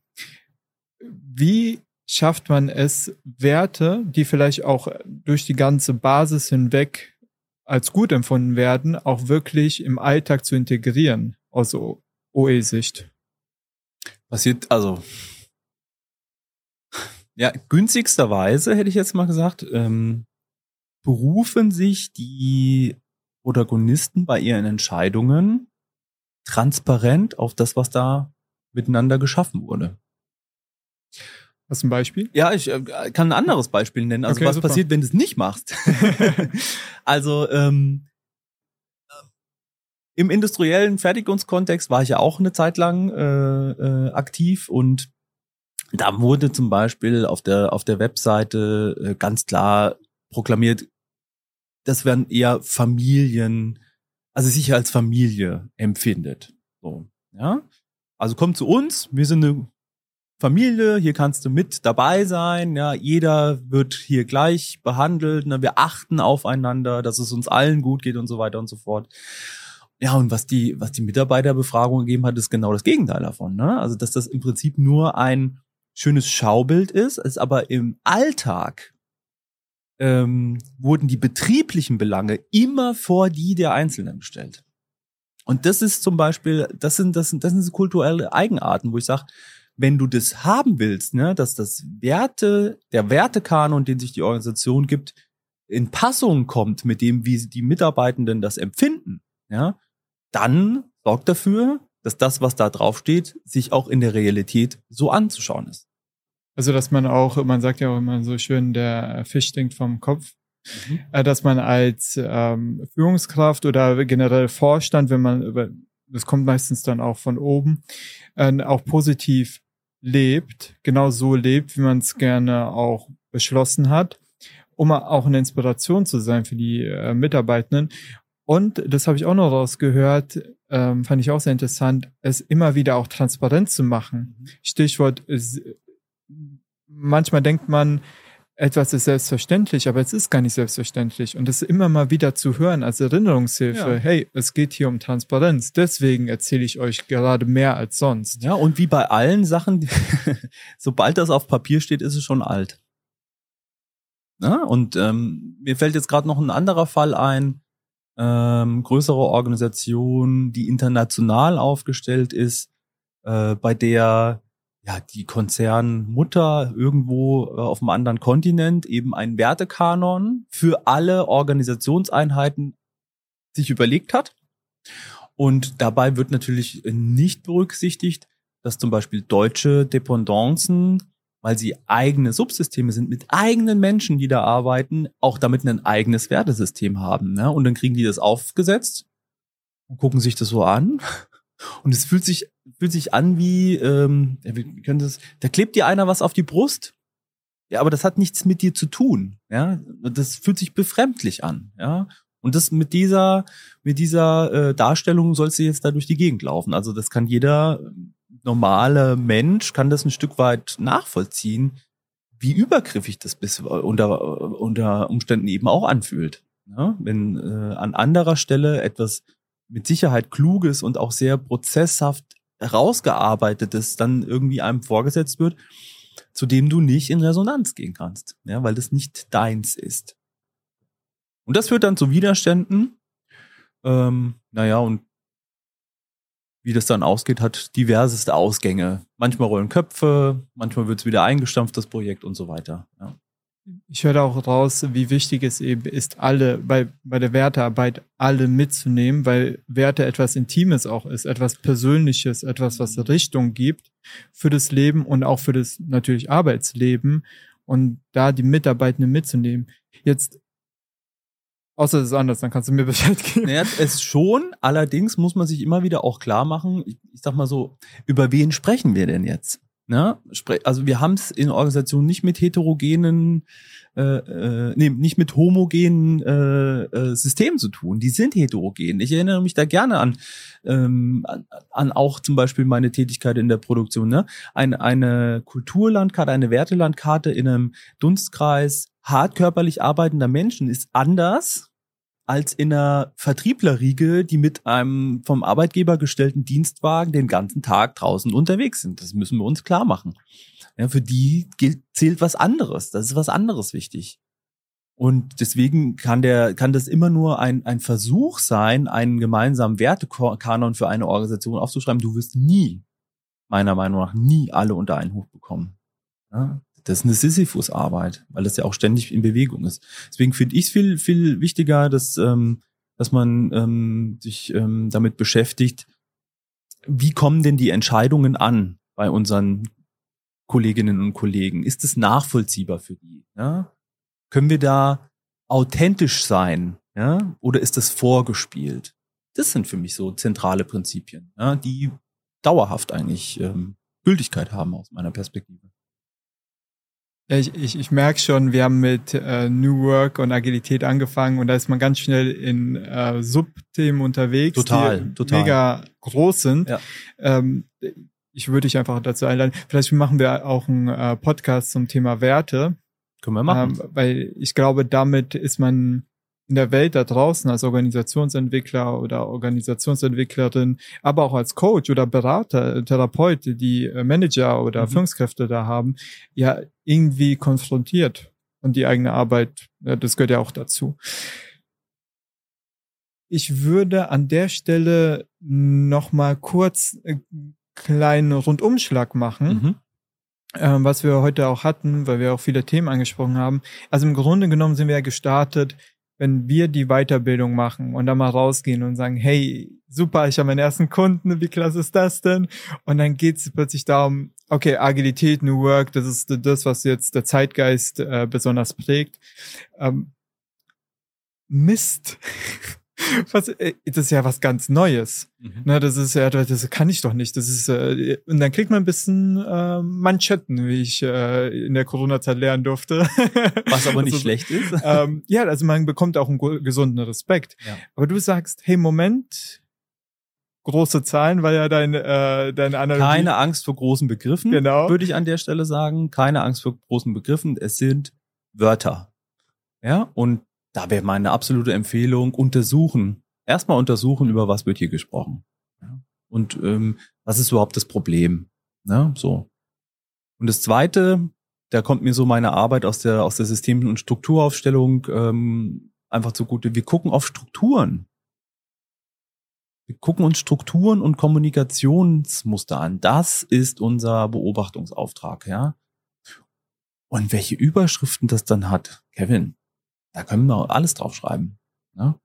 Wie schafft man es, Werte, die vielleicht auch durch die ganze Basis hinweg als gut empfunden werden, auch wirklich im Alltag zu integrieren aus OE-Sicht? Passiert, also ja, günstigsterweise hätte ich jetzt mal gesagt, ähm, berufen sich die Protagonisten bei ihren Entscheidungen transparent auf das, was da miteinander geschaffen wurde. Hast du ein Beispiel? Ja, ich äh, kann ein anderes Beispiel nennen. Also okay, was super. passiert, wenn du es nicht machst? <laughs> also ähm, im industriellen Fertigungskontext war ich ja auch eine Zeit lang äh, äh, aktiv und da wurde zum Beispiel auf der auf der Webseite äh, ganz klar proklamiert, das werden eher Familien, also sich als Familie empfindet. So, ja. Also komm zu uns, wir sind eine Familie, hier kannst du mit dabei sein, ja, jeder wird hier gleich behandelt, ne, wir achten aufeinander, dass es uns allen gut geht und so weiter und so fort. Ja, und was die, was die Mitarbeiterbefragung gegeben hat, ist genau das Gegenteil davon, ne? Also, dass das im Prinzip nur ein schönes Schaubild ist, ist aber im Alltag ähm, wurden die betrieblichen Belange immer vor die der Einzelnen gestellt. Und das ist zum Beispiel, das sind, das sind, das sind kulturelle Eigenarten, wo ich sage, wenn du das haben willst, ne, dass das Werte, der Wertekanon, den sich die Organisation gibt, in Passung kommt mit dem, wie die Mitarbeitenden das empfinden, ja, dann sorgt dafür, dass das, was da draufsteht, sich auch in der Realität so anzuschauen ist. Also, dass man auch, man sagt ja auch immer so schön, der Fisch stinkt vom Kopf. Mhm. Äh, dass man als ähm, Führungskraft oder generell Vorstand, wenn man das kommt meistens dann auch von oben, äh, auch positiv lebt, genau so lebt, wie man es gerne auch beschlossen hat, um auch eine Inspiration zu sein für die äh, Mitarbeitenden. Und das habe ich auch noch rausgehört, ähm, fand ich auch sehr interessant, es immer wieder auch transparent zu machen. Mhm. Stichwort manchmal denkt man, etwas ist selbstverständlich, aber es ist gar nicht selbstverständlich. Und das immer mal wieder zu hören als Erinnerungshilfe, ja. hey, es geht hier um Transparenz, deswegen erzähle ich euch gerade mehr als sonst. Ja, und wie bei allen Sachen, <laughs> sobald das auf Papier steht, ist es schon alt. Ja, und ähm, mir fällt jetzt gerade noch ein anderer Fall ein, ähm, größere Organisation, die international aufgestellt ist, äh, bei der ja, die Konzernmutter irgendwo äh, auf einem anderen Kontinent eben einen Wertekanon für alle Organisationseinheiten sich überlegt hat. Und dabei wird natürlich nicht berücksichtigt, dass zum Beispiel deutsche Dependancen, weil sie eigene Subsysteme sind, mit eigenen Menschen, die da arbeiten, auch damit ein eigenes Wertesystem haben. Ne? Und dann kriegen die das aufgesetzt und gucken sich das so an und es fühlt sich, fühlt sich an wie, ähm, wie könnte es, da klebt dir einer was auf die Brust. Ja, aber das hat nichts mit dir zu tun. Ja, das fühlt sich befremdlich an. Ja, und das mit dieser, mit dieser äh, Darstellung sollst du jetzt da durch die Gegend laufen. Also das kann jeder normale Mensch kann das ein Stück weit nachvollziehen, wie übergriffig das bis unter, unter Umständen eben auch anfühlt. Ja, wenn äh, an anderer Stelle etwas mit Sicherheit kluges und auch sehr prozesshaft herausgearbeitetes dann irgendwie einem vorgesetzt wird, zu dem du nicht in Resonanz gehen kannst, ja, weil das nicht deins ist. Und das führt dann zu Widerständen. Ähm, naja, und wie das dann ausgeht, hat diverseste Ausgänge. Manchmal rollen Köpfe, manchmal wird es wieder eingestampft, das Projekt und so weiter. Ja. Ich höre auch raus, wie wichtig es eben ist, alle bei, bei der Wertearbeit alle mitzunehmen, weil Werte etwas Intimes auch ist, etwas Persönliches, etwas, was Richtung gibt für das Leben und auch für das natürlich Arbeitsleben und da die Mitarbeitenden mitzunehmen. Jetzt Außer es ist anders, dann kannst du mir <laughs> Bescheid geben. Naja, es schon, allerdings muss man sich immer wieder auch klar machen, ich, ich sag mal so, über wen sprechen wir denn jetzt? Ne? Also wir haben es in Organisationen nicht mit heterogenen, äh, äh, nee, nicht mit homogenen äh, äh, Systemen zu tun. Die sind heterogen. Ich erinnere mich da gerne an, ähm, an, an auch zum Beispiel meine Tätigkeit in der Produktion. Ne? Eine, eine Kulturlandkarte, eine Wertelandkarte in einem Dunstkreis hart körperlich arbeitender Menschen ist anders als in einer Vertrieblerriege, die mit einem vom Arbeitgeber gestellten Dienstwagen den ganzen Tag draußen unterwegs sind. Das müssen wir uns klar machen. Ja, für die gilt, zählt was anderes. Das ist was anderes wichtig. Und deswegen kann der, kann das immer nur ein, ein Versuch sein, einen gemeinsamen Wertekanon für eine Organisation aufzuschreiben. Du wirst nie, meiner Meinung nach, nie alle unter einen Hut bekommen. Ja, das ist eine Sisyphus-Arbeit, weil das ja auch ständig in Bewegung ist. Deswegen finde ich es viel, viel wichtiger, dass, ähm, dass man ähm, sich ähm, damit beschäftigt, wie kommen denn die Entscheidungen an bei unseren Kolleginnen und Kollegen? Ist es nachvollziehbar für die? Ja? Können wir da authentisch sein? Ja? Oder ist das vorgespielt? Das sind für mich so zentrale Prinzipien, ja, die dauerhaft eigentlich ähm, Gültigkeit haben aus meiner Perspektive. Ich, ich, ich merke schon, wir haben mit äh, New Work und Agilität angefangen und da ist man ganz schnell in äh, Subthemen unterwegs, total, die total. mega groß sind. Ja. Ähm, ich würde dich einfach dazu einladen. Vielleicht machen wir auch einen äh, Podcast zum Thema Werte. Können wir machen. Ähm, weil ich glaube, damit ist man in der Welt da draußen als Organisationsentwickler oder Organisationsentwicklerin, aber auch als Coach oder Berater, Therapeut, die äh, Manager oder mhm. Führungskräfte da haben, ja irgendwie konfrontiert. Und die eigene Arbeit, das gehört ja auch dazu. Ich würde an der Stelle noch mal kurz einen kleinen Rundumschlag machen. Mhm ähm, was wir heute auch hatten, weil wir auch viele Themen angesprochen haben. Also im Grunde genommen sind wir ja gestartet wenn wir die Weiterbildung machen und dann mal rausgehen und sagen, hey, super, ich habe meinen ersten Kunden, wie klasse ist das denn? Und dann geht es plötzlich darum, okay, Agilität, New Work, das ist das, was jetzt der Zeitgeist äh, besonders prägt. Ähm, Mist. <laughs> <laughs> was, äh, das ist ja was ganz Neues. Mhm. Na, das ist ja, das kann ich doch nicht. Das ist, äh, und dann kriegt man ein bisschen äh, Manschetten, wie ich äh, in der Corona-Zeit lernen durfte. <laughs> Was aber nicht also, schlecht ist. <laughs> Ähm, ja, also man bekommt auch einen gesunden Respekt. Ja. Aber du sagst, hey, Moment, große Zahlen, weil ja dein, äh, deine Analogie... Keine Angst vor großen Begriffen, genau. würde ich an der Stelle sagen. Keine Angst vor großen Begriffen. Es sind Wörter. Ja, und da wäre meine absolute Empfehlung, untersuchen. Erstmal untersuchen, über was wird hier gesprochen. Und ähm, was ist überhaupt das Problem? Ja, so. Und das Zweite, da kommt mir so meine Arbeit aus der, aus der System- und Strukturaufstellung ähm, einfach zugute. Wir gucken auf Strukturen. Wir gucken uns Strukturen und Kommunikationsmuster an. Das ist unser Beobachtungsauftrag, ja. Und welche Überschriften das dann hat, Kevin, da können wir alles draufschreiben. Ne?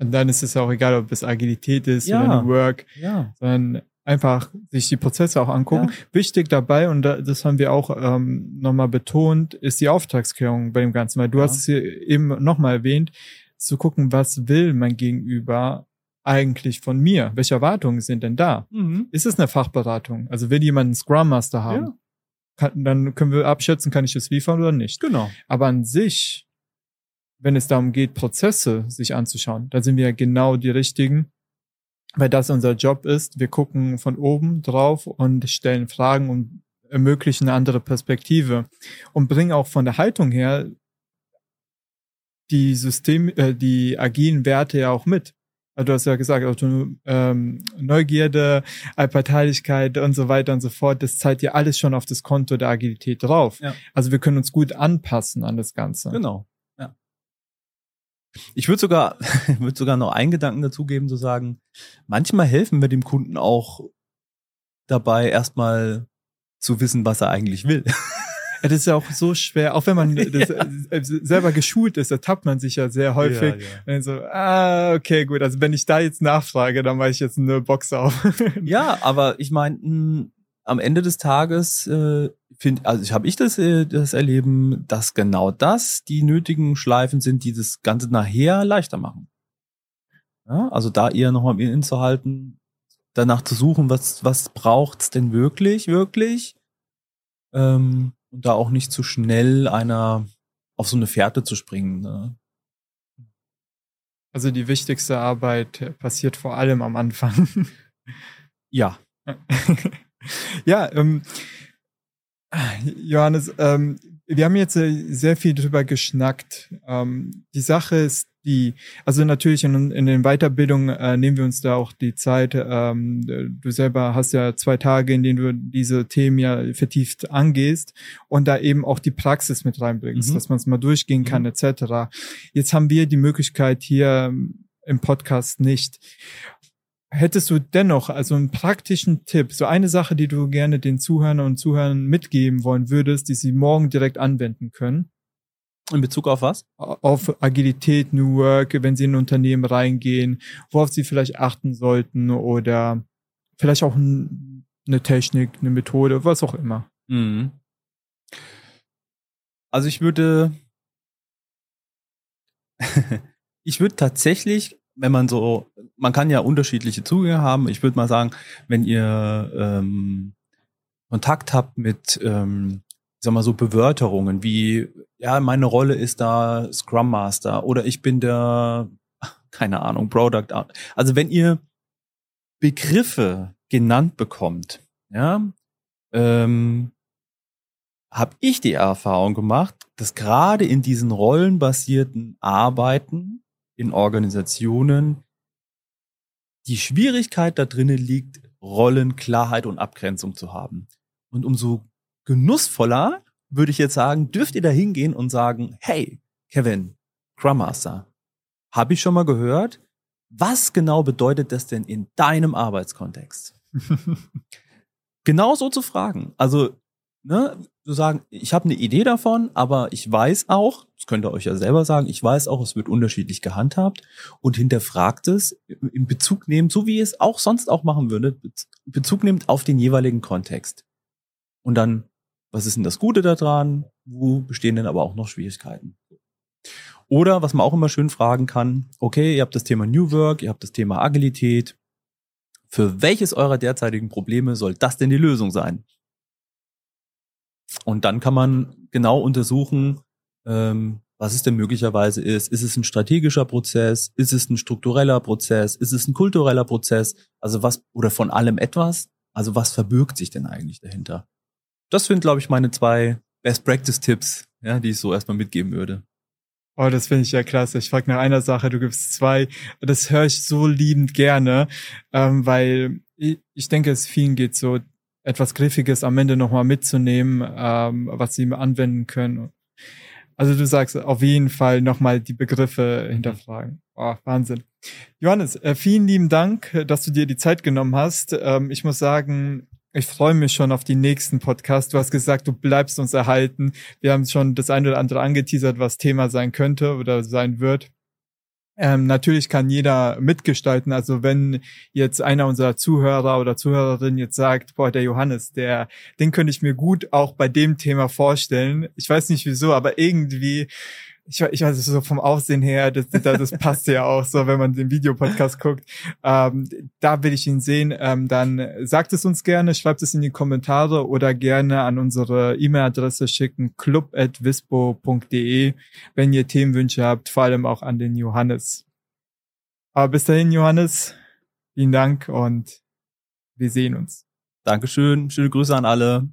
Und dann ist es auch egal, ob es Agilität ist ja. oder New Work, ja. sondern einfach sich die Prozesse auch angucken. Ja. Wichtig dabei, und das haben wir auch ähm, nochmal betont, ist die Auftragsklärung bei dem Ganzen. Weil du ja. hast es hier eben nochmal erwähnt, zu gucken, was will mein Gegenüber eigentlich von mir? Welche Erwartungen sind denn da? Mhm. Ist es eine Fachberatung? Also will jemand einen Scrum Master haben? Ja. Kann, dann können wir abschätzen, kann ich es liefern oder nicht. Genau. Aber an sich wenn es darum geht, Prozesse sich anzuschauen, da sind wir genau die richtigen, weil das unser Job ist. Wir gucken von oben drauf und stellen Fragen und ermöglichen eine andere Perspektive und bringen auch von der Haltung her die System, äh, die agilen Werte ja auch mit. Also du hast ja gesagt, also, ähm, Neugierde, Allparteilichkeit und so weiter und so fort, das zahlt ja alles schon auf das Konto der Agilität drauf. Ja. Also wir können uns gut anpassen an das Ganze. Genau. Ich würde sogar, <laughs> würde sogar noch einen Gedanken dazugeben, zu sagen, manchmal helfen wir dem Kunden auch dabei, erstmal zu wissen, was er eigentlich will. <laughs> Ja, das ist ja auch so schwer, auch wenn man <laughs> ja. Äh, selber geschult ist, ertappt man sich ja sehr häufig. Ja, ja. So, ah, okay, gut, also wenn ich da jetzt nachfrage, dann mache ich jetzt eine Box auf. ja, aber ich meine, hm, am Ende des Tages äh, finde, also ich habe ich das, äh, das Erleben, dass genau das die nötigen Schleifen sind, die das Ganze nachher leichter machen. Ja, also da eher nochmal innezuhalten, danach zu suchen, was was braucht's denn wirklich, wirklich? Ähm, und da auch nicht zu schnell einer auf so eine Fährte zu springen. Ne? Also die wichtigste Arbeit passiert vor allem am Anfang. ja. <laughs> ja, ähm, Johannes, ähm, wir haben jetzt äh, sehr viel drüber geschnackt. Ähm, die Sache ist die, also natürlich in, in den Weiterbildungen äh, nehmen wir uns da auch die Zeit. Ähm, du selber hast ja zwei Tage, in denen du diese Themen ja vertieft angehst und da eben auch die Praxis mit reinbringst, mhm. dass man es mal durchgehen kann, mhm. etc. Jetzt haben wir die Möglichkeit hier im Podcast nicht. Hättest du dennoch also einen praktischen Tipp, so eine Sache, die du gerne den Zuhörern und Zuhörern mitgeben wollen würdest, die sie morgen direkt anwenden können? In Bezug auf was? Auf Agilität, New Work, wenn sie in ein Unternehmen reingehen, worauf sie vielleicht achten sollten oder vielleicht auch eine Technik, eine Methode, was auch immer. Mhm. Also ich würde, <laughs> ich würde tatsächlich, wenn man so, man kann ja unterschiedliche Zugänge haben. Ich würde mal sagen, wenn ihr ähm, Kontakt habt mit ähm, sag mal so Bewörterungen wie, ja, meine Rolle ist da Scrum Master oder ich bin der, <laughs> keine Ahnung, Product Art. Also wenn ihr Begriffe genannt bekommt, ja, ähm, habe ich die Erfahrung gemacht, dass gerade in diesen rollenbasierten Arbeiten in Organisationen die Schwierigkeit da drinnen liegt, Rollenklarheit und Abgrenzung zu haben. Und umso genussvoller, würde ich jetzt sagen, dürft ihr da hingehen und sagen, hey, Kevin, Scrum Master, habe ich schon mal gehört. Was genau bedeutet das denn in deinem Arbeitskontext? <laughs> genau so zu fragen. Also, ne, zu sagen, ich habe eine Idee davon, aber ich weiß auch, das könnt ihr euch ja selber sagen, ich weiß auch, es wird unterschiedlich gehandhabt und hinterfragt es in Bezug nehmend, so wie ihr es auch sonst auch machen würdet, Bezug nehmend auf den jeweiligen Kontext. Und dann was ist denn das Gute daran? Wo bestehen denn aber auch noch Schwierigkeiten? Oder was man auch immer schön fragen kann, okay, ihr habt das Thema New Work, ihr habt das Thema Agilität. Für welches eurer derzeitigen Probleme soll das denn die Lösung sein? Und dann kann man genau untersuchen, ähm, was es denn möglicherweise ist. Ist es ein strategischer Prozess? Ist es ein struktureller Prozess? Ist es ein kultureller Prozess? Also was, oder von allem etwas? Also was verbirgt sich denn eigentlich dahinter? das sind, glaube ich, meine zwei Best Practice Tipps, ja, die ich so erstmal mitgeben würde. Oh, das finde ich ja klasse. Ich frage nach einer Sache, du gibst zwei. Das höre ich so liebend gerne, ähm, weil ich, ich denke, es vielen geht so, etwas Griffiges am Ende nochmal mitzunehmen, ähm, was sie anwenden können. Also du sagst auf jeden Fall nochmal die Begriffe hinterfragen. Oh, Wahnsinn. Johannes, äh, vielen lieben Dank, dass du dir die Zeit genommen hast. Ähm, ich muss sagen, ich freue mich schon auf die nächsten Podcasts. Du hast gesagt, du bleibst uns erhalten. Wir haben schon das eine oder andere angeteasert, was Thema sein könnte oder sein wird. Ähm, natürlich kann jeder mitgestalten. Also wenn jetzt einer unserer Zuhörer oder Zuhörerin jetzt sagt, boah, der Johannes, der, den könnte ich mir gut auch bei dem Thema vorstellen. Ich weiß nicht wieso, aber irgendwie ich, ich weiß so vom Aussehen her, das, das, das passt ja auch so, wenn man den Videopodcast guckt. Ähm, da will ich ihn sehen. Ähm, dann sagt es uns gerne, schreibt es in die Kommentare oder gerne an unsere E-Mail-Adresse schicken, club.vispo.de, wenn ihr Themenwünsche habt, vor allem auch an den Johannes. Aber bis dahin, Johannes, vielen Dank und wir sehen uns. Dankeschön, schöne Grüße an alle.